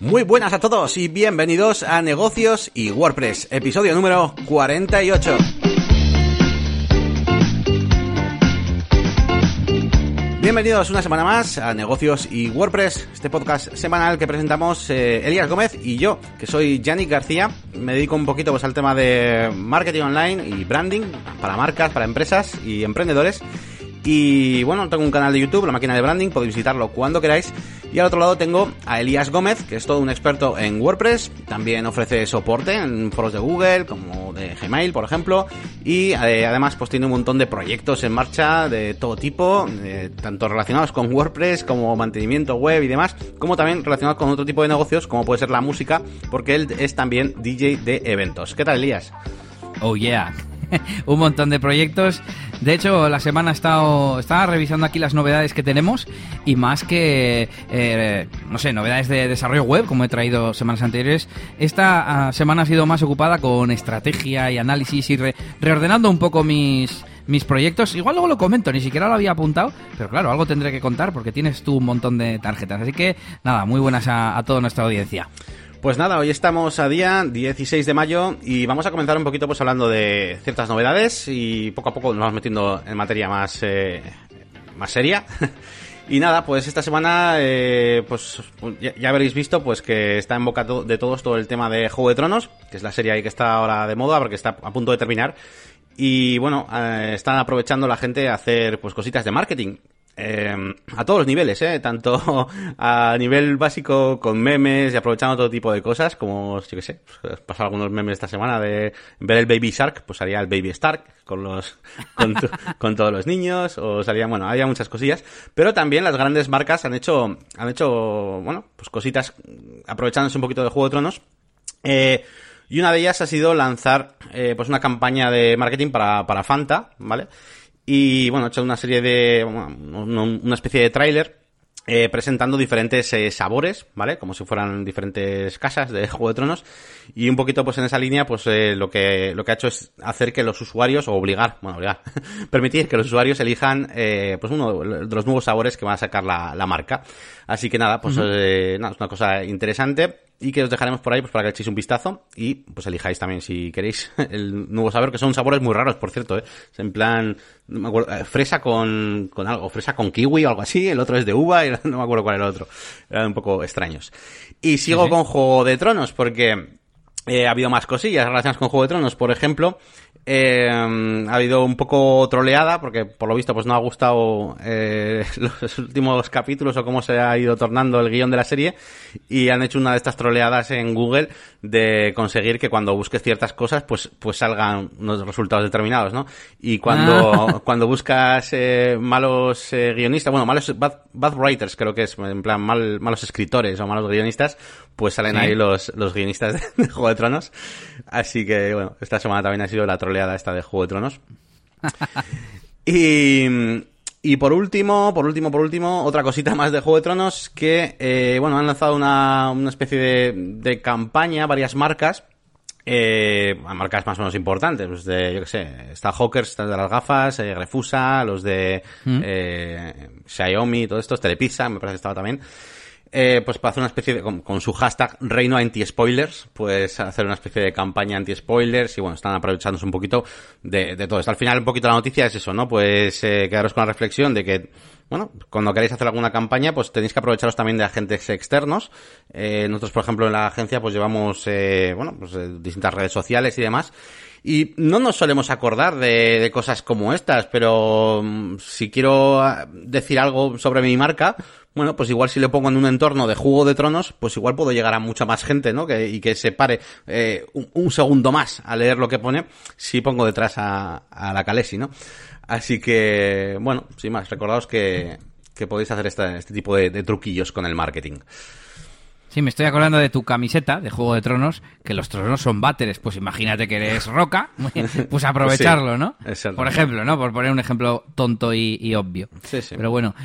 Muy buenas a todos y bienvenidos a Negocios y WordPress, episodio número 48. Bienvenidos una semana más a Negocios y WordPress, este podcast semanal que presentamos eh, Elías Gómez y yo, que soy Yannick García. Me dedico un poquito pues, al tema de marketing online y branding para marcas, para empresas y emprendedores. Y bueno, tengo un canal de YouTube, La Máquina de Branding, podéis visitarlo cuando queráis. Y al otro lado tengo a Elías Gómez, que es todo un experto en WordPress. También ofrece soporte en foros de Google, como de Gmail, por ejemplo. Y eh, además, pues tiene un montón de proyectos en marcha de todo tipo, eh, tanto relacionados con WordPress como mantenimiento web y demás, como también relacionados con otro tipo de negocios, como puede ser la música, porque él es también DJ de eventos. ¿Qué tal, Elías? Oh yeah. un montón de proyectos. De hecho, la semana he estado, estaba revisando aquí las novedades que tenemos y más que, eh, no sé, novedades de desarrollo web, como he traído semanas anteriores, esta ah, semana ha sido más ocupada con estrategia y análisis y reordenando un poco mis, mis proyectos. Igual luego lo comento, ni siquiera lo había apuntado, pero claro, algo tendré que contar porque tienes tú un montón de tarjetas. Así que nada, muy buenas a, a toda nuestra audiencia. Pues nada, hoy estamos a día 16 de mayo y vamos a comenzar un poquito pues hablando de ciertas novedades y poco a poco nos vamos metiendo en materia más, eh, más seria. y nada, pues esta semana eh, pues ya, habréis visto pues que está en boca de todos todo el tema de Juego de Tronos, que es la serie ahí que está ahora de moda porque está a punto de terminar. Y bueno, eh, están aprovechando la gente a hacer pues cositas de marketing. Eh, a todos los niveles, ¿eh? tanto a nivel básico con memes y aprovechando todo tipo de cosas, como, yo que sé, pues, pasado algunos memes esta semana de ver el Baby Shark, pues salía el Baby Stark con los, con, tu, con todos los niños, o salía, bueno, había muchas cosillas, pero también las grandes marcas han hecho, han hecho, bueno, pues cositas aprovechándose un poquito de Juego de Tronos, eh, y una de ellas ha sido lanzar, eh, pues una campaña de marketing para, para Fanta, ¿vale? Y bueno, he hecho una serie de. una especie de tráiler eh, presentando diferentes eh, sabores, ¿vale? Como si fueran diferentes casas de Juego de Tronos. Y un poquito, pues en esa línea, pues eh, lo que lo que ha hecho es hacer que los usuarios, o obligar, bueno, obligar, permitir que los usuarios elijan, eh, pues uno de los nuevos sabores que va a sacar la, la marca. Así que nada, pues uh -huh. nada, es una cosa interesante y que os dejaremos por ahí pues para que echéis un vistazo y pues elijáis también si queréis el nuevo sabor, que son sabores muy raros, por cierto, ¿eh? en plan, no me acuerdo, eh, fresa con, con algo, fresa con kiwi o algo así, el otro es de uva y no me acuerdo cuál era el otro, eran un poco extraños. Y sigo sí, sí. con Juego de Tronos porque eh, ha habido más cosillas relacionadas con Juego de Tronos, por ejemplo, eh, ha habido un poco troleada porque por lo visto pues no ha gustado eh, los últimos capítulos o cómo se ha ido tornando el guion de la serie y han hecho una de estas troleadas en Google de conseguir que cuando busques ciertas cosas pues pues salgan unos resultados determinados no y cuando ah. cuando buscas eh, malos eh, guionistas bueno malos bad, bad, writers creo que es en plan mal, malos escritores o malos guionistas pues salen ¿Sí? ahí los los guionistas de, de Juego de Tronos así que bueno esta semana también ha sido la troleada esta de Juego de Tronos. y, y por último, por último, por último, otra cosita más de Juego de Tronos que, eh, bueno, han lanzado una, una especie de, de campaña, varias marcas, eh, marcas más o menos importantes, pues de, yo que sé, está Hawkers de las gafas, eh, Refusa, los de ¿Mm? eh, Xiaomi, todo esto, Telepizza, me parece que estaba también eh, pues para hacer una especie de, con, su hashtag reino anti-spoilers, pues hacer una especie de campaña anti-spoilers y bueno, están aprovechándose un poquito de, de todo esto. Al final un poquito la noticia es eso, ¿no? Pues eh, quedaros con la reflexión de que bueno, cuando queréis hacer alguna campaña, pues tenéis que aprovecharos también de agentes externos. Eh, nosotros, por ejemplo, en la agencia, pues llevamos, eh, bueno, pues eh, distintas redes sociales y demás. Y no nos solemos acordar de, de cosas como estas, pero um, si quiero ah, decir algo sobre mi marca, bueno, pues igual si le pongo en un entorno de Juego de Tronos, pues igual puedo llegar a mucha más gente, ¿no? Que, y que se pare eh, un, un, segundo más a leer lo que pone si pongo detrás a, a la Calesi, ¿no? Así que, bueno, sin más, recordaos que, que podéis hacer este, este tipo de, de truquillos con el marketing. Sí, me estoy acordando de tu camiseta de Juego de Tronos, que los tronos son váteres. Pues imagínate que eres roca, pues aprovecharlo, ¿no? Sí, Por ejemplo, ¿no? Por poner un ejemplo tonto y, y obvio. Sí, sí. Pero bueno,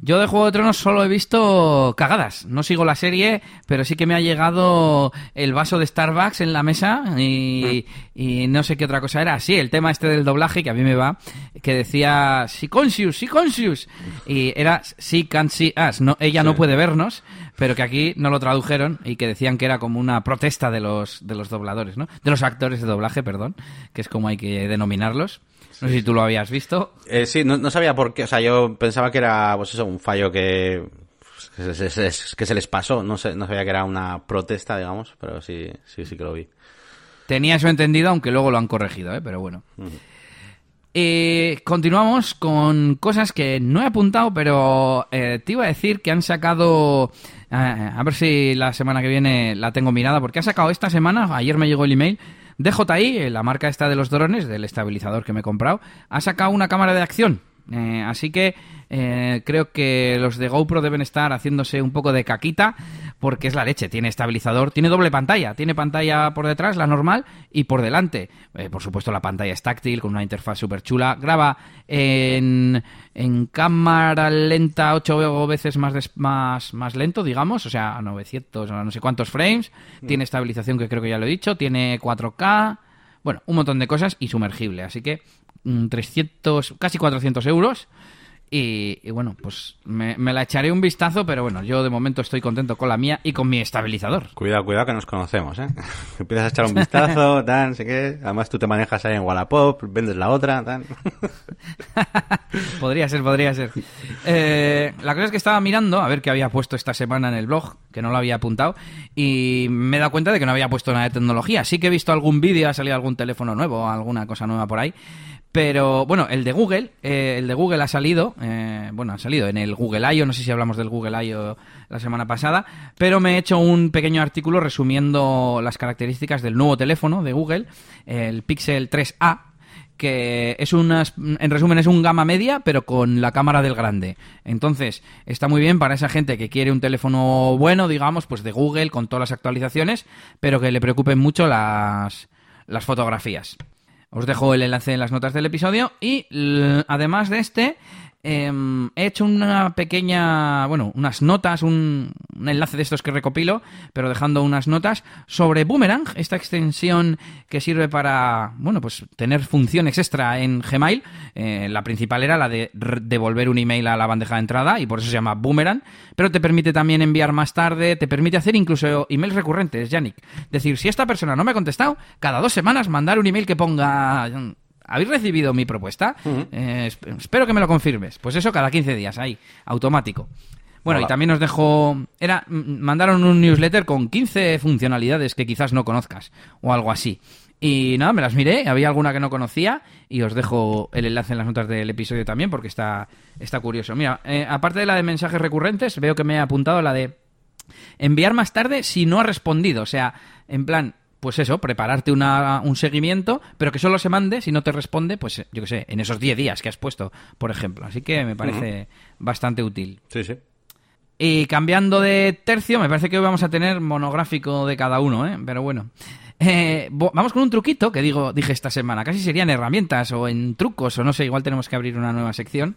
Yo de Juego de Tronos solo he visto cagadas. No sigo la serie, pero sí que me ha llegado el vaso de Starbucks en la mesa y, y no sé qué otra cosa era. Sí, el tema este del doblaje que a mí me va, que decía si conscious, si conscious. Y era si can see us. No, ella no puede vernos, pero que aquí no lo tradujeron y que decían que era como una protesta de los, de los dobladores, ¿no? De los actores de doblaje, perdón, que es como hay que denominarlos. No sé si tú lo habías visto. Eh, sí, no, no sabía por qué. O sea, yo pensaba que era, pues eso, un fallo que, que, se, se- que se les pasó. No, sé, no sabía que era una protesta, digamos, pero sí, sí, sí que lo vi. Tenía eso entendido, aunque luego lo han corregido, ¿eh? pero bueno. Eh, continuamos con cosas que no he apuntado, pero eh, te iba a decir que han sacado... a ver si la semana que viene la tengo mirada, porque ha sacado esta semana, ayer me llegó el email, DJI, eh, la marca esta de los drones, del estabilizador que me he comprado, ha sacado una cámara de acción. Eh, así que eh, creo que los de GoPro deben estar haciéndose un poco de caquita porque es la leche. Tiene estabilizador, tiene doble pantalla. Tiene pantalla por detrás, la normal, y por delante. Eh, por supuesto, la pantalla es táctil con una interfaz súper chula. Graba en, en cámara lenta 8 veces más, des- más, más lento, digamos. O sea, a 900 o no sé cuántos frames. Tiene estabilización, que creo que ya lo he dicho. Tiene 4K. Bueno, un montón de cosas y sumergible. Así que mm, 300, casi 400 euros. Y, y bueno, pues me, me la echaré un vistazo, pero bueno, yo de momento estoy contento con la mía y con mi estabilizador. Cuidado, cuidado que nos conocemos, ¿eh? Empiezas a echar un vistazo, tal, no sé qué. Además tú te manejas ahí en Wallapop, vendes la otra, tal. podría ser, podría ser. Eh, la cosa es que estaba mirando a ver qué había puesto esta semana en el blog, que no lo había apuntado, y me he dado cuenta de que no había puesto nada de tecnología. Sí que he visto algún vídeo, ha salido algún teléfono nuevo, alguna cosa nueva por ahí. Pero bueno, el de Google, eh, el de Google ha salido, eh, bueno, ha salido en el Google I.O., no sé si hablamos del Google I.O. la semana pasada, pero me he hecho un pequeño artículo resumiendo las características del nuevo teléfono de Google, el Pixel 3A, que es unas, en resumen, es un gama media, pero con la cámara del grande. Entonces, está muy bien para esa gente que quiere un teléfono bueno, digamos, pues de Google, con todas las actualizaciones, pero que le preocupen mucho las, las fotografías. Os dejo el enlace en las notas del episodio y además de este, em, he hecho una pequeña, bueno, unas notas, un, enlace de estos que recopilo, pero dejando unas notas sobre Boomerang, esta extensión que sirve para, bueno, pues tener funciones extra en Gmail. Eh, la principal era la de devolver un email a la bandeja de entrada y por eso se llama Boomerang, pero te permite también enviar más tarde, te permite hacer incluso emails recurrentes, Yannick. Decir, si esta persona no me ha contestado, cada dos semanas mandar un email que ponga... ¿Habéis recibido mi propuesta? Eh, esp- espero que me lo confirmes. Pues eso cada 15 días, ahí, automático. Bueno, y también os dejo... Era, mandaron un newsletter con 15 funcionalidades que quizás no conozcas, o algo así. Y nada, me las miré, había alguna que no conocía, y os dejo el enlace en las notas del episodio también, porque está, está curioso. Mira, eh, aparte de la de mensajes recurrentes, veo que me he apuntado la de enviar más tarde si no ha respondido. O sea, en plan, pues eso, prepararte una, un seguimiento, pero que solo se mande si no te responde, pues yo qué sé, en esos 10 días que has puesto, por ejemplo. Así que me parece bastante útil. Sí, sí. Y cambiando de tercio, me parece que hoy vamos a tener monográfico de cada uno, ¿eh? Pero bueno. Eh, vamos con un truquito que digo, dije esta semana. Casi serían herramientas o en trucos o no sé, igual tenemos que abrir una nueva sección.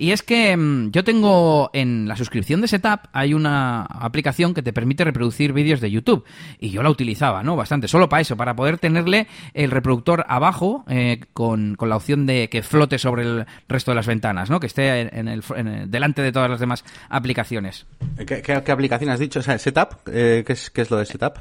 Y es que mm, yo tengo en la suscripción de Setup hay una aplicación que te permite reproducir vídeos de YouTube. Y yo la utilizaba, ¿no? Bastante. Solo para eso, para poder tenerle el reproductor abajo eh, con, con la opción de que flote sobre el resto de las ventanas, ¿no? Que esté en, el, en el- delante de todas las demás aplicaciones. ¿Qué, aplicación has dicho? O Setup. Eh, ¿qué, es, ¿Qué es lo de Setup?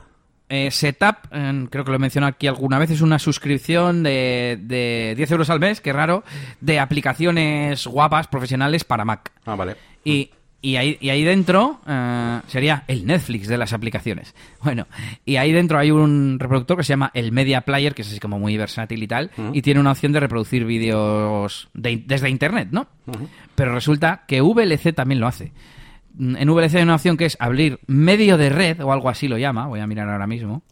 Eh, Setup, eh, creo que lo he mencionado aquí alguna vez, es una suscripción de, de 10 euros al mes, que raro, de aplicaciones guapas, profesionales para Mac. Ah, vale. Y, y, ahí, y ahí dentro eh, sería el Netflix de las aplicaciones. Bueno, y ahí dentro hay un reproductor que se llama el Media Player, que es así como muy versátil y tal, y tiene una opción de reproducir vídeos de- desde Internet, ¿no? Pero resulta que VLC también lo hace. En VLC hay una opción que es abrir medio de red o algo así lo llama, voy a mirar ahora mismo,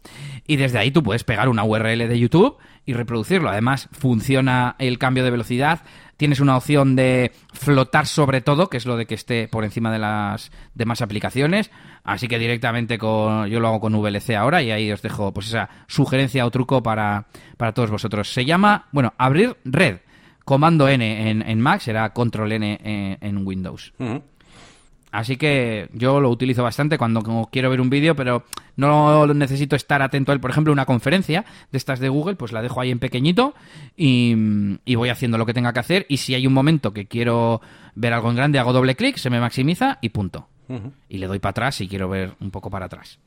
y desde ahí tú puedes pegar una URL de YouTube y reproducirlo. Además, funciona el cambio de velocidad, tienes una opción de flotar sobre todo, que es lo de que esté por encima de las demás aplicaciones, así que directamente con, yo lo hago con VLC ahora y ahí os dejo pues esa sugerencia o truco para, para todos vosotros. Se llama, bueno, abrir red. Comando N en, en Mac será Control N en, en Windows. Así que yo lo utilizo bastante cuando quiero ver un vídeo, pero no necesito estar atento a él. Por ejemplo, una conferencia de estas de Google, pues la dejo ahí en pequeñito y, voy haciendo lo que tenga que hacer. Y si hay un momento que quiero ver algo en grande, hago doble clic, se me maximiza y punto. Y le doy para atrás si quiero ver un poco para atrás.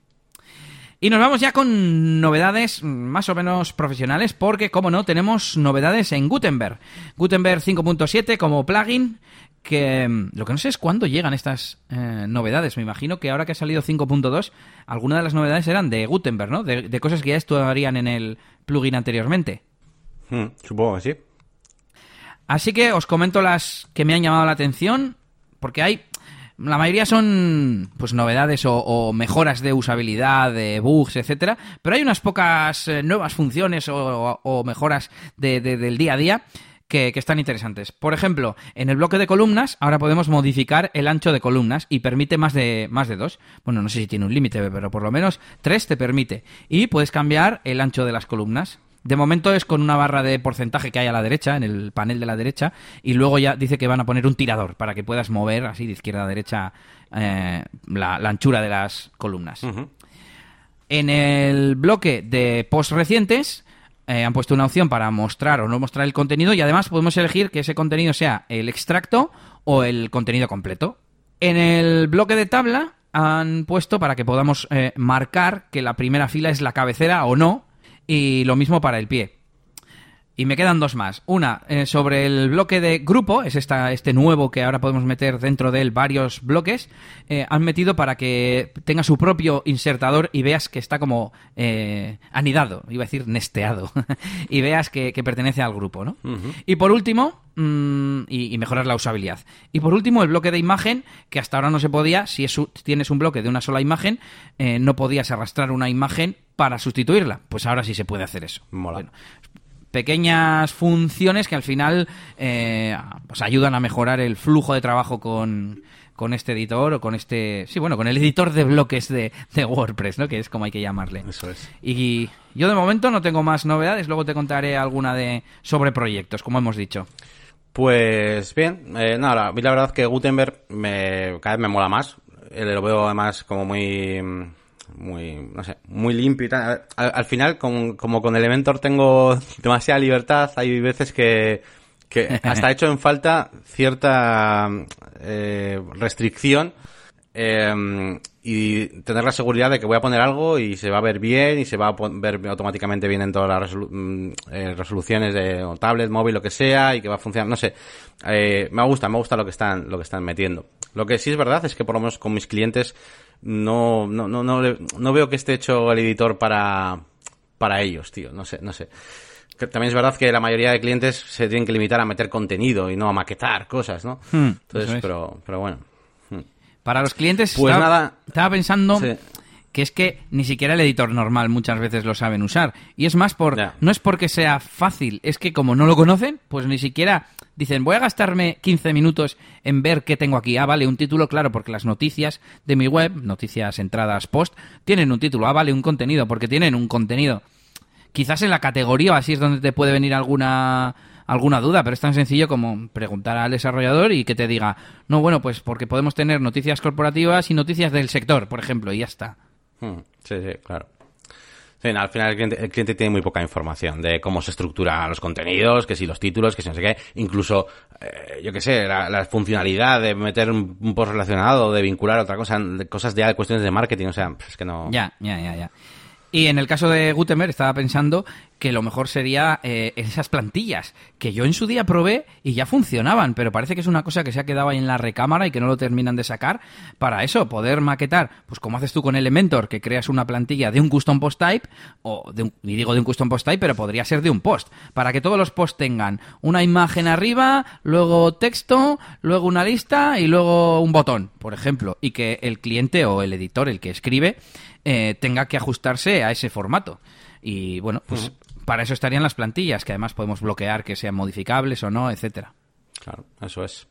Y nos vamos ya con novedades más o menos profesionales, porque, como no, tenemos novedades en Gutenberg. Gutenberg 5.7 como plugin, que mm, lo que no sé es cuándo llegan estas eh, novedades. Me imagino que ahora que ha salido 5.2, algunas de las novedades eran de Gutenberg, ¿no? De, cosas que ya estarían en el plugin anteriormente. Hmm, supongo que sí. Así que os comento las que me han llamado la atención, porque hay... La mayoría son pues novedades o, mejoras de usabilidad, de bugs, etcétera, pero hay unas pocas eh, nuevas funciones o, mejoras del día a día que, están interesantes. Por ejemplo, en el bloque de columnas ahora podemos modificar el ancho de columnas y permite más de, más de dos. Bueno, no sé si tiene un límite, pero por lo menos tres te permite. Y puedes cambiar el ancho de las columnas. De momento es con una barra de porcentaje que hay a la derecha, en el panel de la derecha, y luego ya dice que van a poner un tirador para que puedas mover así de izquierda a derecha eh, la, anchura de las columnas. En el bloque de post recientes eh, han puesto una opción para mostrar o no mostrar el contenido y además podemos elegir que ese contenido sea el extracto o el contenido completo. En el bloque de tabla han puesto para que podamos eh, marcar que la primera fila es la cabecera o no y lo mismo para el pie. Y me quedan dos más. Una, eh, sobre el bloque de grupo, es esta, este nuevo que ahora podemos meter dentro de él varios bloques, eh, han metido para que tenga su propio insertador y veas que está como eh, anidado, iba a decir nesteado, y veas que, pertenece al grupo, ¿no? Y por último, mm, y, mejorar la usabilidad. Y por último, el bloque de imagen, que hasta ahora no se podía, si tienes un bloque de una sola imagen, no podías arrastrar una imagen para sustituirla. Pues ahora sí se puede hacer eso. Mola pequeñas funciones que al final eh, pues ayudan a mejorar el flujo de trabajo con, con este editor o con este sí bueno con el editor de bloques de, WordPress no que es como hay que llamarle. Eso es. Y yo de momento no tengo más novedades luego te contaré alguna de sobre proyectos como hemos dicho. Pues bien eh, nada a mí la verdad que Gutenberg me cada vez me mola más. Eh, lo veo además como muy muy, no sé, muy limpio y tal. Al, final, como con Elementor tengo demasiada libertad, hay veces que, que hasta he hecho en falta cierta eh, restricción eh, y tener la seguridad de que voy a poner algo y se va a ver bien y se va a ver automáticamente bien en todas las mm, eh, resoluciones de tablet, móvil, lo que sea y que va a funcionar, no sé. Eh, me gusta, me gusta lo que están, lo que están metiendo. Lo que sí es verdad es que por lo menos con mis clientes no, no, no, no, no veo que esté hecho el editor para, para ellos, tío. No sé, no sé. También es verdad que la mayoría de clientes se tienen que limitar a meter contenido y no a maquetar cosas, ¿no? Hmm, Entonces, pero, pero bueno. Hmm. Para los clientes, pues estaba, nada, estaba pensando que es que ni siquiera el editor normal muchas veces lo saben usar. Y es más por. No es porque sea fácil, es que como no lo conocen, pues ni siquiera dicen, voy a gastarme 15 minutos en ver qué tengo aquí. Ah, vale, un título, claro, porque las noticias de mi web, noticias entradas post, tienen un título. Ah, vale, un contenido, porque tienen un contenido. Quizás en la categoría así es donde te puede venir alguna alguna duda, pero es tan sencillo como preguntar al desarrollador y que te diga, no, bueno, pues porque podemos tener noticias corporativas y noticias del sector, por ejemplo, y ya está. Hmm, sí, sí, claro. al final el cliente, tiene muy poca información de cómo se estructuran los contenidos, que si los títulos, que si no sé qué, incluso, eh, yo qué sé, la, funcionalidad de meter un, post relacionado, de vincular otra cosa, cosas ya de cuestiones de marketing, o sea, es que no... Ya, ya, ya, ya. Y en el caso de Gutenberg estaba pensando que lo mejor sería eh, esas plantillas, que yo en su día probé y ya funcionaban, pero parece que es una cosa que se ha quedado ahí en la recámara y que no lo terminan de sacar. Para eso, poder maquetar, pues como haces tú con Elementor, que creas una plantilla de un custom post type, o de un, y digo de un custom post type, pero podría ser de un post, para que todos los posts tengan una imagen arriba, luego texto, luego una lista y luego un botón, por ejemplo, y que el cliente o el editor, el que escribe, eh, tenga que ajustarse a ese formato. Y bueno, pues para eso estarían las plantillas, que además podemos bloquear que sean modificables o no, etcétera. Claro, eso es.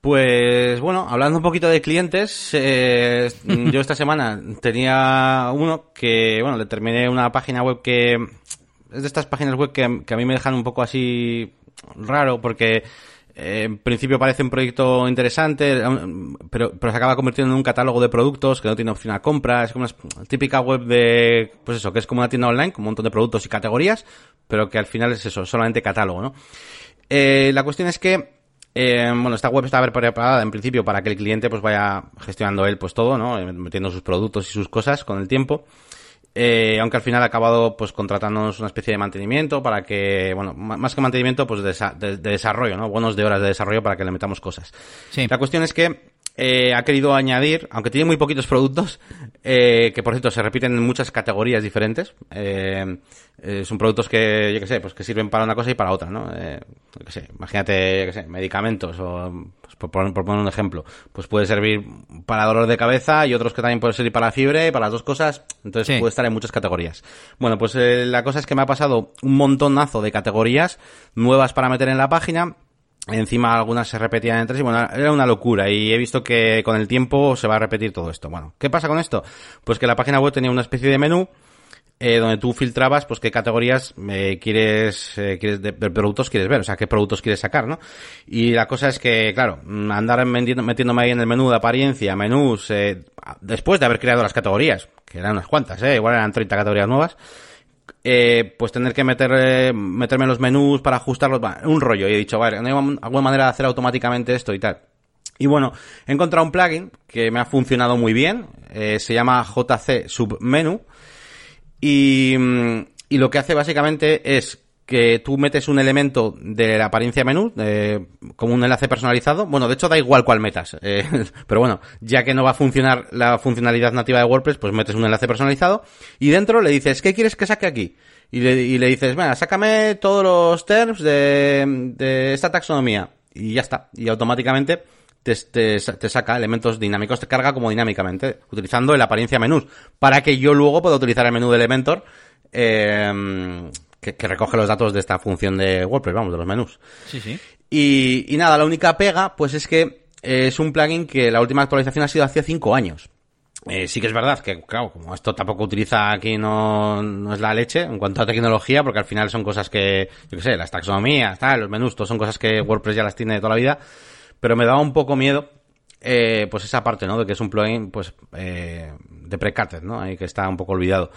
Pues bueno, hablando un poquito de clientes, eh, yo esta semana tenía uno que, bueno, le terminé una página web que es de estas páginas web que, que, a mí me dejan un poco así raro porque en principio parece un proyecto interesante, pero, pero se acaba convirtiendo en un catálogo de productos que no tiene opción a compra. Es como una típica web de, pues eso, que es como una tienda online con un montón de productos y categorías, pero que al final es eso, solamente catálogo, ¿no? Eh, la cuestión es que eh, bueno, esta web está preparada en principio para que el cliente pues vaya gestionando él pues todo, ¿no? Metiendo sus productos y sus cosas con el tiempo. Eh, aunque al final ha acabado pues contratándonos una especie de mantenimiento para que, bueno, más que mantenimiento, pues de, desarrollo, ¿no? Bonos de horas de desarrollo para que le metamos cosas. Sí. La cuestión es que eh, ha querido añadir, aunque tiene muy poquitos productos, eh, que por cierto se repiten en muchas categorías diferentes. Eh, eh, son productos que, yo qué sé, pues que sirven para una cosa y para otra, ¿no? Eh, yo qué sé, imagínate, yo qué sé, medicamentos o, por, poner, por, poner, un ejemplo, pues puede servir para dolor de cabeza y otros que también pueden servir para la fiebre, para las dos cosas, entonces puede estar en muchas categorías. Bueno, pues eh, la cosa es que me ha pasado un montonazo de categorías nuevas para meter en la página Encima algunas se repetían entre sí, bueno, era una locura y he visto que con el tiempo se va a repetir todo esto. Bueno, ¿qué pasa con esto? Pues que la página web tenía una especie de menú eh, donde tú filtrabas pues qué categorías eh, quieres, eh, quieres de, productos quieres ver, o sea, qué productos quieres sacar, ¿no? Y la cosa es que, claro, andar metiéndome ahí en el menú de apariencia, menús, eh, después de haber creado las categorías, que eran unas cuantas, eh, igual eran 30 categorías nuevas, eh, pues tener que meter, eh, meterme en los menús para ajustarlos, un rollo. Y he dicho, vale, ¿no hay alguna manera de hacer automáticamente esto y tal? Y bueno, he encontrado un plugin que me ha funcionado muy bien, eh, se llama JC Submenu, y, mm, y lo que hace básicamente es que tú metes un elemento de la apariencia menú eh, como un enlace personalizado. Bueno, de hecho da igual cuál metas. Eh, pero bueno, ya que no va a funcionar la funcionalidad nativa de WordPress, pues metes un enlace personalizado y dentro le dices, ¿qué quieres que saque aquí? Y le, y le dices, venga, sácame todos los terms de, de esta taxonomía. Y ya está. Y automáticamente te, te, te, saca elementos dinámicos, te carga como dinámicamente, utilizando el apariencia menús, para que yo luego pueda utilizar el menú de Elementor eh, que, recoge los datos de esta función de WordPress, vamos, de los menús. Sí, sí. Y, y nada, la única pega, pues es que es un plugin que la última actualización ha sido hace cinco años. Eh, sí que es verdad que, claro, como esto tampoco utiliza aquí, no, no es la leche en cuanto a tecnología, porque al final son cosas que, yo qué sé, las taxonomías, tal, los menús, todo son cosas que WordPress ya las tiene de toda la vida, pero me daba un poco miedo, eh, pues esa parte, ¿no? De que es un plugin, pues, eh, de precated, ¿no? Ahí que está un poco olvidado.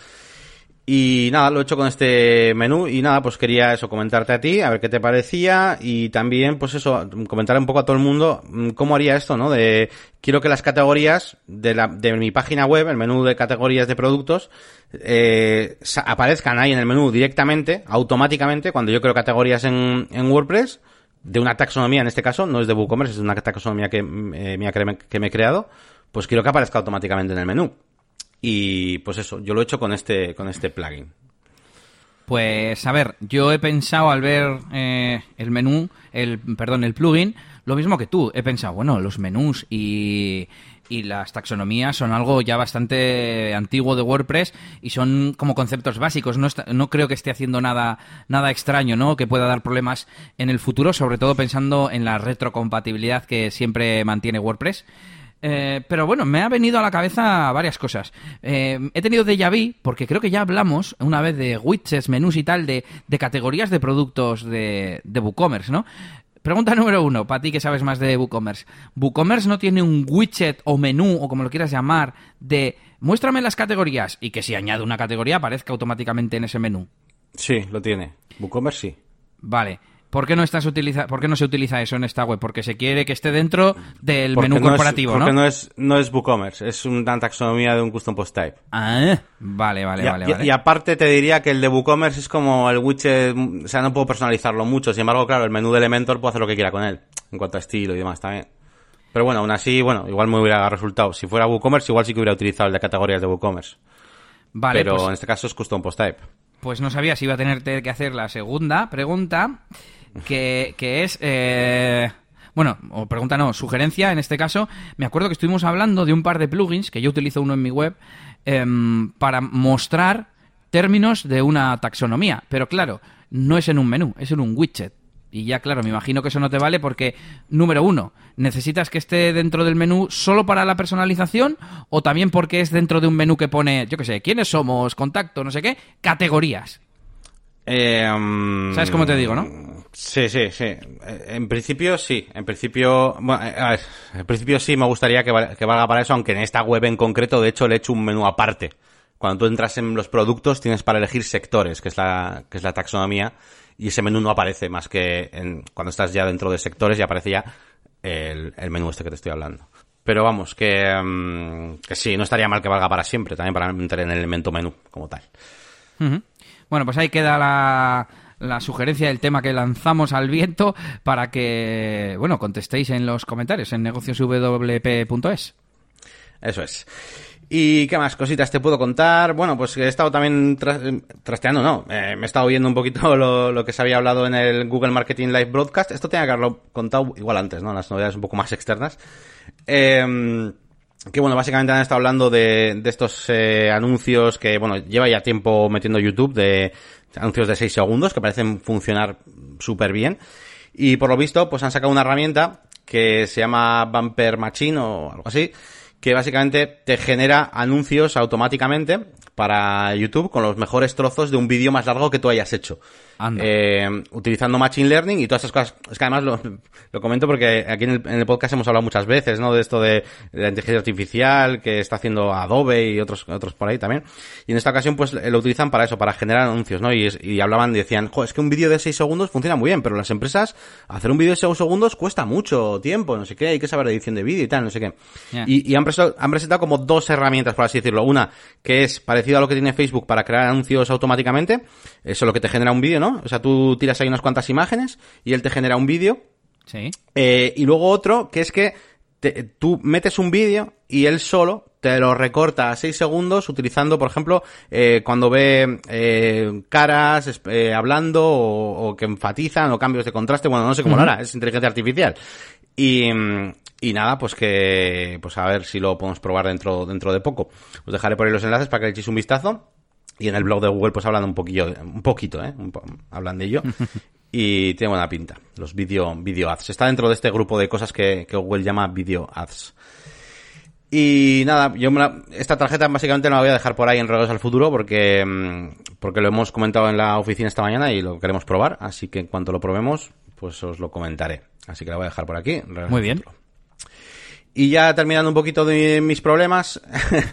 Y nada, lo he hecho con este menú y nada, pues quería eso, comentarte a ti, a ver qué te parecía y también, pues eso, comentar un poco a todo el mundo mm, cómo haría esto, ¿no? De, quiero que las categorías de, la, de mi página web, el menú de categorías de productos, eh, aparezcan ahí en el menú directamente, automáticamente, cuando yo creo categorías en, en WordPress, de una taxonomía en este caso, no es de WooCommerce, es una taxonomía que, eh, que me he creado, pues quiero que aparezca automáticamente en el menú. Y pues eso, yo lo he hecho con este, con este plugin. Pues a ver, yo he pensado al ver eh, el menú, el perdón, el plugin, lo mismo que tú. He pensado, bueno, los menús y, y las taxonomías son algo ya bastante antiguo de WordPress y son como conceptos básicos. No, no creo que esté haciendo nada, nada extraño, ¿no? Que pueda dar problemas en el futuro, sobre todo pensando en la retrocompatibilidad que siempre mantiene WordPress. Eh, pero bueno, me ha venido a la cabeza varias cosas. Eh, he tenido déjà vu, porque creo que ya hablamos una vez de widgets, menús y tal, de, categorías de productos de, de WooCommerce, ¿no? Pregunta número uno, para ti que sabes más de WooCommerce. ¿WooCommerce no tiene un widget o menú, o como lo quieras llamar, de muéstrame las categorías y que si añado una categoría aparezca automáticamente en ese menú? Sí, lo tiene. WooCommerce sí. Vale. ¿Por qué no estás utiliza ¿Por qué no se utiliza eso en esta web? Porque se quiere que esté dentro del menú corporativo, porque ¿no? no es no es WooCommerce, es una taxonomía de un custom post type. Ah, vale, vale, y, vale, y, aparte te diría que el de WooCommerce es como el widget, o sea, no puedo personalizarlo mucho. Sin embargo, claro, el menú de Elementor puedo hacer lo que quiera con él, en cuanto a estilo y demás también. Pero bueno, aún así, bueno, igual me hubiera resultado. Si fuera WooCommerce, igual sí que hubiera utilizado el de categorías de WooCommerce. Vale, Pero pues en este caso es custom post type. Pues no sabía si iba a tener que hacer la segunda pregunta que, que es... Eh, bueno, o pregunta no, sugerencia en este caso. Me acuerdo que estuvimos hablando de un par de plugins, que yo utilizo uno en mi web, em, para mostrar términos de una taxonomía. Pero claro, no es en un menú, es en un widget. Y ya, claro, me imagino que eso no te vale porque, número uno, necesitas que esté dentro del menú solo para la personalización o también porque es dentro de un menú que pone, yo qué sé, quiénes somos, contacto, no sé qué, categorías. Eh, ¿Sabes cómo te digo, no? Sí, sí, sí. Eh, En principio sí. En principio, bueno, eh, a ver, en principio sí me gustaría que, val- que valga para eso, aunque en esta web en concreto, de hecho, le he hecho un menú aparte. Cuando tú entras en los productos, tienes para elegir sectores, que es la, que es la taxonomía, y ese menú no aparece más que en, cuando estás ya dentro de sectores y aparece ya el, el menú este que te estoy hablando. Pero vamos, que, mm, sí, no estaría mal que valga para siempre, también para meter en el elemento menú como tal. Bueno, pues ahí queda la, la sugerencia del tema que lanzamos al viento para que, bueno, contestéis en los comentarios en negocioswp.es. Eso es. ¿Y qué más cositas te puedo contar? Bueno, pues he estado también tras- trasteando, no, eh, me he estado viendo un poquito lo, lo que se había hablado en el Google Marketing Live Broadcast. Esto tenía que haberlo contado igual antes, ¿no? Las novedades un poco más externas. Eh, que bueno, básicamente han estado hablando de, de estos eh, anuncios que, bueno, lleva ya tiempo metiendo YouTube de anuncios de 6 segundos que parecen funcionar súper bien. Y por lo visto, pues han sacado una herramienta que se llama Bumper Machine o algo así, que básicamente te genera anuncios automáticamente para YouTube con los mejores trozos de un vídeo más largo que tú hayas hecho. Eh, utilizando Machine Learning y todas esas cosas. Es que además lo, lo comento porque aquí en el, en el podcast hemos hablado muchas veces, ¿no? De esto de, de la inteligencia artificial que está haciendo Adobe y otros, otros por ahí también. Y en esta ocasión pues eh, lo utilizan para eso, para generar anuncios, ¿no? Y, y hablaban y decían, jo, es que un vídeo de 6 segundos funciona muy bien, pero las empresas hacer un vídeo de 6 segundos cuesta mucho tiempo, no sé qué, hay que saber de edición de vídeo y tal, no sé qué. Y, y han, presentado, han presentado como dos herramientas, por así decirlo. Una, que es parecido a lo que tiene Facebook para crear anuncios automáticamente. Eso es lo que te genera un vídeo, ¿no? O sea, tú tiras ahí unas cuantas imágenes y él te genera un vídeo. Sí. Eh, y luego otro, que es que te- tú metes un vídeo y él solo te lo recorta a 6 segundos utilizando, por ejemplo, eh, cuando ve eh, caras eh, hablando o, o que enfatizan o cambios de contraste. Bueno, no sé cómo lo hará, es inteligencia artificial. Y, y nada, pues que, pues a ver si lo podemos probar dentro, dentro de poco. Os dejaré por ahí los enlaces para que le echéis un vistazo. Y en el blog de Google pues hablan un poquillo, un poquito, ¿eh? Un po- hablan de ello. y tiene buena pinta, los video, video ads. Está dentro de este grupo de cosas que, que Google llama video ads. Y nada, yo me la- esta tarjeta básicamente no la voy a dejar por ahí en Regreso al Futuro porque, mm, porque lo hemos comentado en la oficina esta mañana y lo queremos probar. Así que en cuanto lo probemos, pues os lo comentaré. Así que la voy a dejar por aquí. Muy bien. Futuro. Y ya terminando un poquito de mis problemas,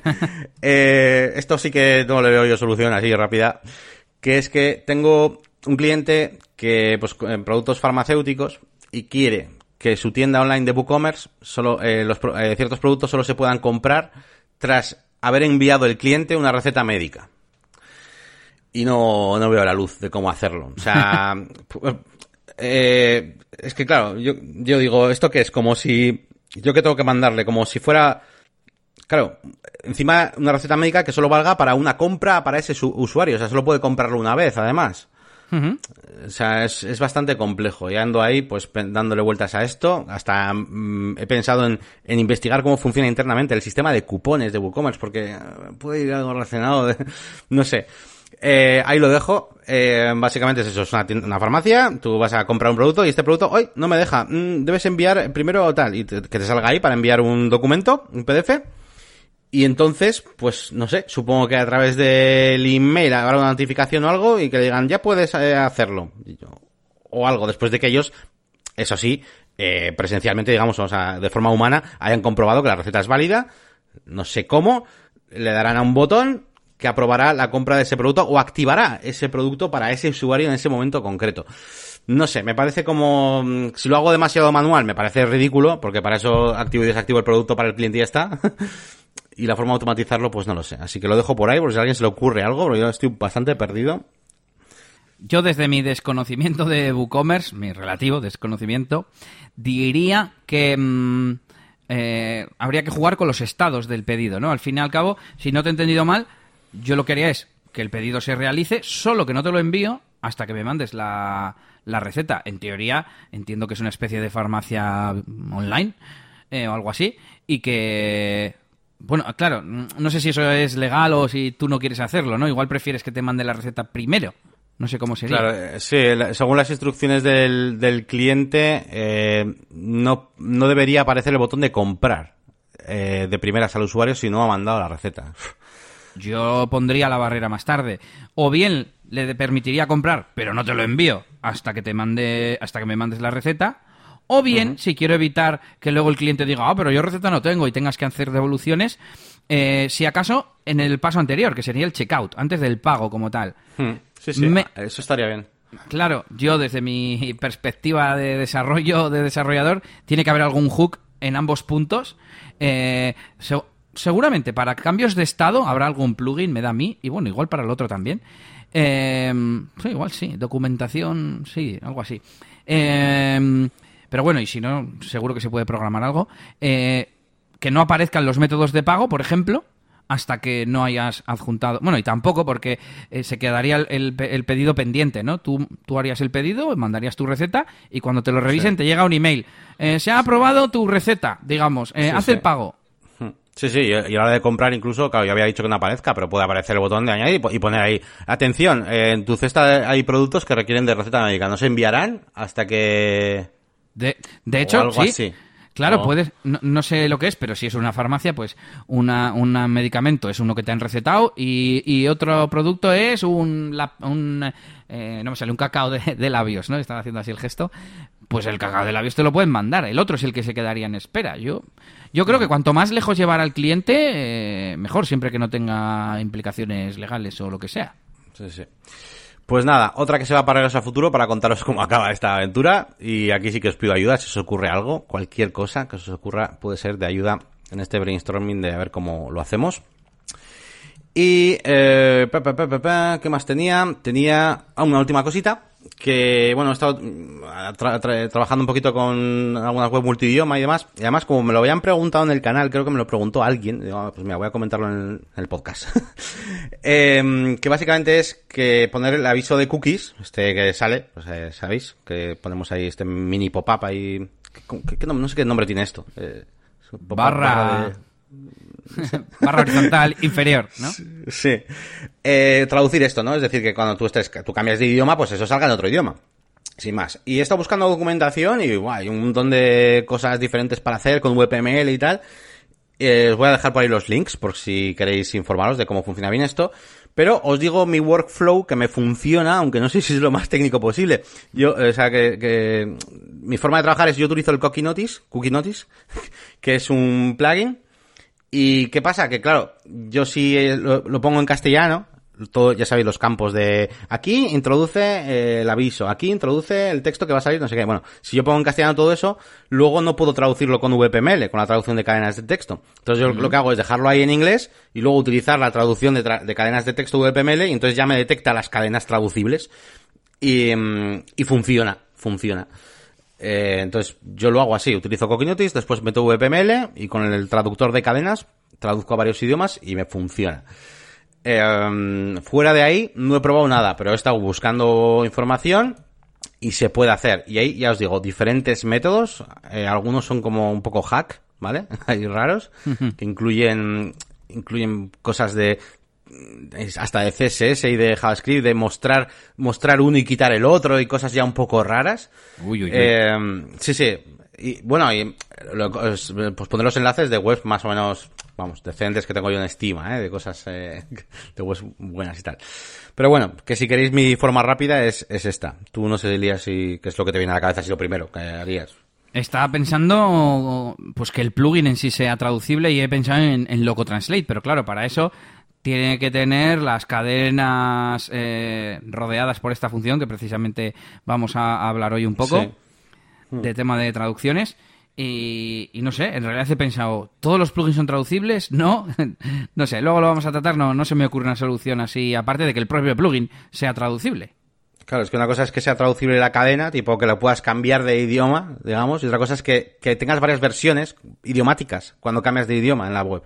eh, esto sí que no le veo yo solución así rápida, que es que tengo un cliente que, pues, en productos farmacéuticos y quiere que su tienda online de WooCommerce, solo, eh, los, eh, ciertos productos solo se puedan comprar tras haber enviado el cliente una receta médica. Y no, no veo la luz de cómo hacerlo. O sea, eh, es que claro, yo, yo digo, ¿esto qué es? Como si, yo que tengo que mandarle, como si fuera, claro, encima una receta médica que solo valga para una compra para ese su- usuario, o sea, solo puede comprarlo una vez, además. O sea, es, es bastante complejo. Y ando ahí, pues, dándole vueltas a esto. Hasta mm, he pensado en, en investigar cómo funciona internamente el sistema de cupones de WooCommerce, porque eh, puede ir algo relacionado de... No sé. Eh, ahí lo dejo. Eh, básicamente es eso, es una, una farmacia, tú vas a comprar un producto y este producto, hoy no me deja, mm, debes enviar primero tal, y que te salga ahí para enviar un documento, un PDF, y entonces, pues no sé, supongo que a través del email habrá una notificación o algo y que le digan, ya puedes eh, hacerlo. O algo, después de que ellos, eso sí, eh, presencialmente, digamos, o sea, de forma humana, hayan comprobado que la receta es válida, no sé cómo, le darán a un botón que aprobará la compra de ese producto o activará ese producto para ese usuario en ese momento concreto. No sé, me parece como, mm, si lo hago demasiado manual, me parece ridículo, porque para eso activo y desactivo el producto para el cliente y ya está. y la forma de automatizarlo, pues no lo sé. Así que lo dejo por ahí, por si a alguien se le ocurre algo, porque yo estoy bastante perdido. Yo desde mi desconocimiento de WooCommerce, mi relativo desconocimiento, diría que mm, eh, habría que jugar con los estados del pedido, ¿no? Al fin y al cabo, si no te he entendido mal, yo lo que haría es que el pedido se realice, solo que no te lo envío hasta que me mandes la, la receta. En teoría, entiendo que es una especie de farmacia online eh, o algo así, y que... Bueno, claro, no sé si eso es legal o si tú no quieres hacerlo, ¿no? Igual prefieres que te mande la receta primero. No sé cómo sería. Claro, eh, sí, según las instrucciones del, del cliente, eh, no, no debería aparecer el botón de comprar eh, de primeras al usuario si no ha mandado la receta. Yo pondría la barrera más tarde. O bien le permitiría comprar, pero no te lo envío hasta que te mande, hasta que me mandes la receta. O bien, si quiero evitar que luego el cliente diga, ah, pero yo receta no tengo y tengas que hacer devoluciones, eh, si acaso en el paso anterior, que sería el checkout, antes del pago como tal. Hmm. Sí, sí, eso estaría bien. Claro, yo desde mi perspectiva de desarrollo, de desarrollador, tiene que haber algún hook en ambos puntos. Eh, seguramente para cambios de estado habrá algún plugin, me da a mí, y bueno, igual para el otro también. Em, sí, igual sí, documentación, sí, algo así. Em, pero bueno, y si no, seguro que se puede programar algo. Eh, que no aparezcan los métodos de pago, por ejemplo, hasta que no hayas adjuntado. Bueno, y tampoco porque eh, se quedaría el, pedido pendiente, ¿no? Tú, tú harías el pedido, mandarías tu receta y cuando te lo revisen te llega un email. Eh, se ha aprobado tu receta, digamos, eh, haz el pago. Sí, sí, y a la hora de comprar incluso, claro, yo había dicho que no aparezca, pero puede aparecer el botón de añadir y poner ahí, atención, en tu cesta hay productos que requieren de receta médica, no se enviarán hasta que... De, de hecho, sí. Claro, puedes, no, sé lo que es, pero si es una farmacia, pues una, un medicamento es uno que te han recetado y, y otro producto es un, un eh, no me sale, un cacao de, labios, ¿no? Están haciendo así el gesto. Pues el cacao de labios te lo pueden mandar, el otro es el que se quedaría en espera. Yo, yo creo que cuanto más lejos llevar al cliente, eh, mejor, siempre que no tenga implicaciones legales o lo que sea. Sí, sí. Pues nada, otra que se va a parar a futuro para contaros cómo acaba esta aventura. Y aquí sí que os pido ayuda si os ocurre algo, cualquier cosa que os ocurra puede ser de ayuda en este brainstorming de a ver cómo lo hacemos. Y, eh, ¿qué más tenía? Tenía una última cosita que bueno, he estado mm, trabajando un poquito con algunas web multidioma y demás, y además como me lo habían preguntado en el canal, creo que me lo preguntó alguien, digo, ah, pues mira, voy a comentarlo en el, podcast, em, que básicamente es que poner el aviso de cookies, este que sale, pues eh, sabéis, que ponemos ahí este mini pop-up ahí, ¿qué, no sé qué nombre tiene esto, eh, barra, barra horizontal inferior, ¿no? Sí. Eh, traducir esto, ¿no? Es decir, que cuando tú estés, tú cambias de idioma, pues eso salga en otro idioma. Sin más. Y he estado buscando documentación y hay un montón de cosas diferentes para hacer con VPML y tal. Eh, os voy a dejar por ahí los links por si queréis informaros de cómo funciona bien esto. Pero os digo mi workflow que me funciona, aunque no sé si es lo más técnico posible. Yo, o sea, que, que mi forma de trabajar es yo utilizo el Cookie Notice, Cookie Notice, que es un plugin ¿Y qué pasa? Que claro, yo si eh, lo, pongo en castellano, todo, ya sabéis los campos de aquí introduce eh, el aviso, aquí introduce el texto que va a salir, no sé qué. Bueno, si yo pongo en castellano todo eso, luego no puedo traducirlo con VPML, con la traducción de cadenas de texto. Entonces yo lo que hago es dejarlo ahí en inglés y luego utilizar la traducción de, de cadenas de texto VPML y entonces ya me detecta las cadenas traducibles y, mm, y funciona, funciona. Eh, entonces, yo lo hago así, utilizo Coquinotis, después meto VPML y con el traductor de cadenas traduzco a varios idiomas y me funciona. Eh, fuera de ahí no he probado nada, pero he estado buscando información y se puede hacer. Y ahí ya os digo, diferentes métodos, eh, algunos son como un poco hack, ¿vale? Hay raros, que incluyen incluyen cosas de hasta de CSS y de JavaScript, de mostrar, mostrar uno y quitar el otro y cosas ya un poco raras. Eh, sí, sí. Y bueno, y pues poner los enlaces de webs más o menos, vamos, decentes que tengo yo en estima, ¿eh? de cosas, eh, de webs buenas y tal. Pero bueno, que si queréis mi forma rápida es, es esta. Tú no sé, Elías, si, qué es lo que te viene a la cabeza, si lo primero que harías. Estaba pensando pues que el plugin en sí sea traducible y he pensado en, en Loco Translate, pero claro, para eso tiene que tener las cadenas eh, rodeadas por esta función, que precisamente vamos a, hablar hoy un poco de tema de traducciones. Y, no sé, en realidad he pensado, ¿todos los plugins son traducibles? No, no sé, luego lo vamos a tratar, no, no se me ocurre una solución así, aparte de que el propio plugin sea traducible. Claro, es que una cosa es que sea traducible la cadena, tipo que lo puedas cambiar de idioma, digamos, y otra cosa es que, que tengas varias versiones idiomáticas cuando cambias de idioma en la web.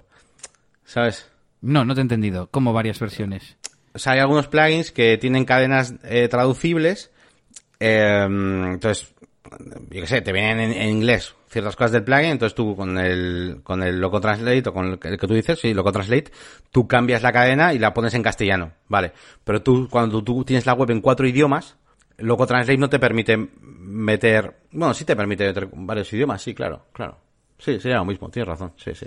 ¿Sabes? No, no te he entendido. ¿Cómo varias versiones? O sea, hay algunos plugins que tienen cadenas eh, traducibles. Em, entonces, yo qué sé, te vienen en, inglés ciertas cosas del plugin, entonces tú con el, con el Loco Translate o con el que, tú dices, sí, Loco Translate, tú cambias la cadena y la pones en castellano, vale. Pero tú, cuando tú tienes la web en cuatro idiomas, Loco Translate no te permite meter, bueno, sí te permite meter varios idiomas, sí, claro, claro. Sí, sería lo mismo, tienes razón, sí, sí.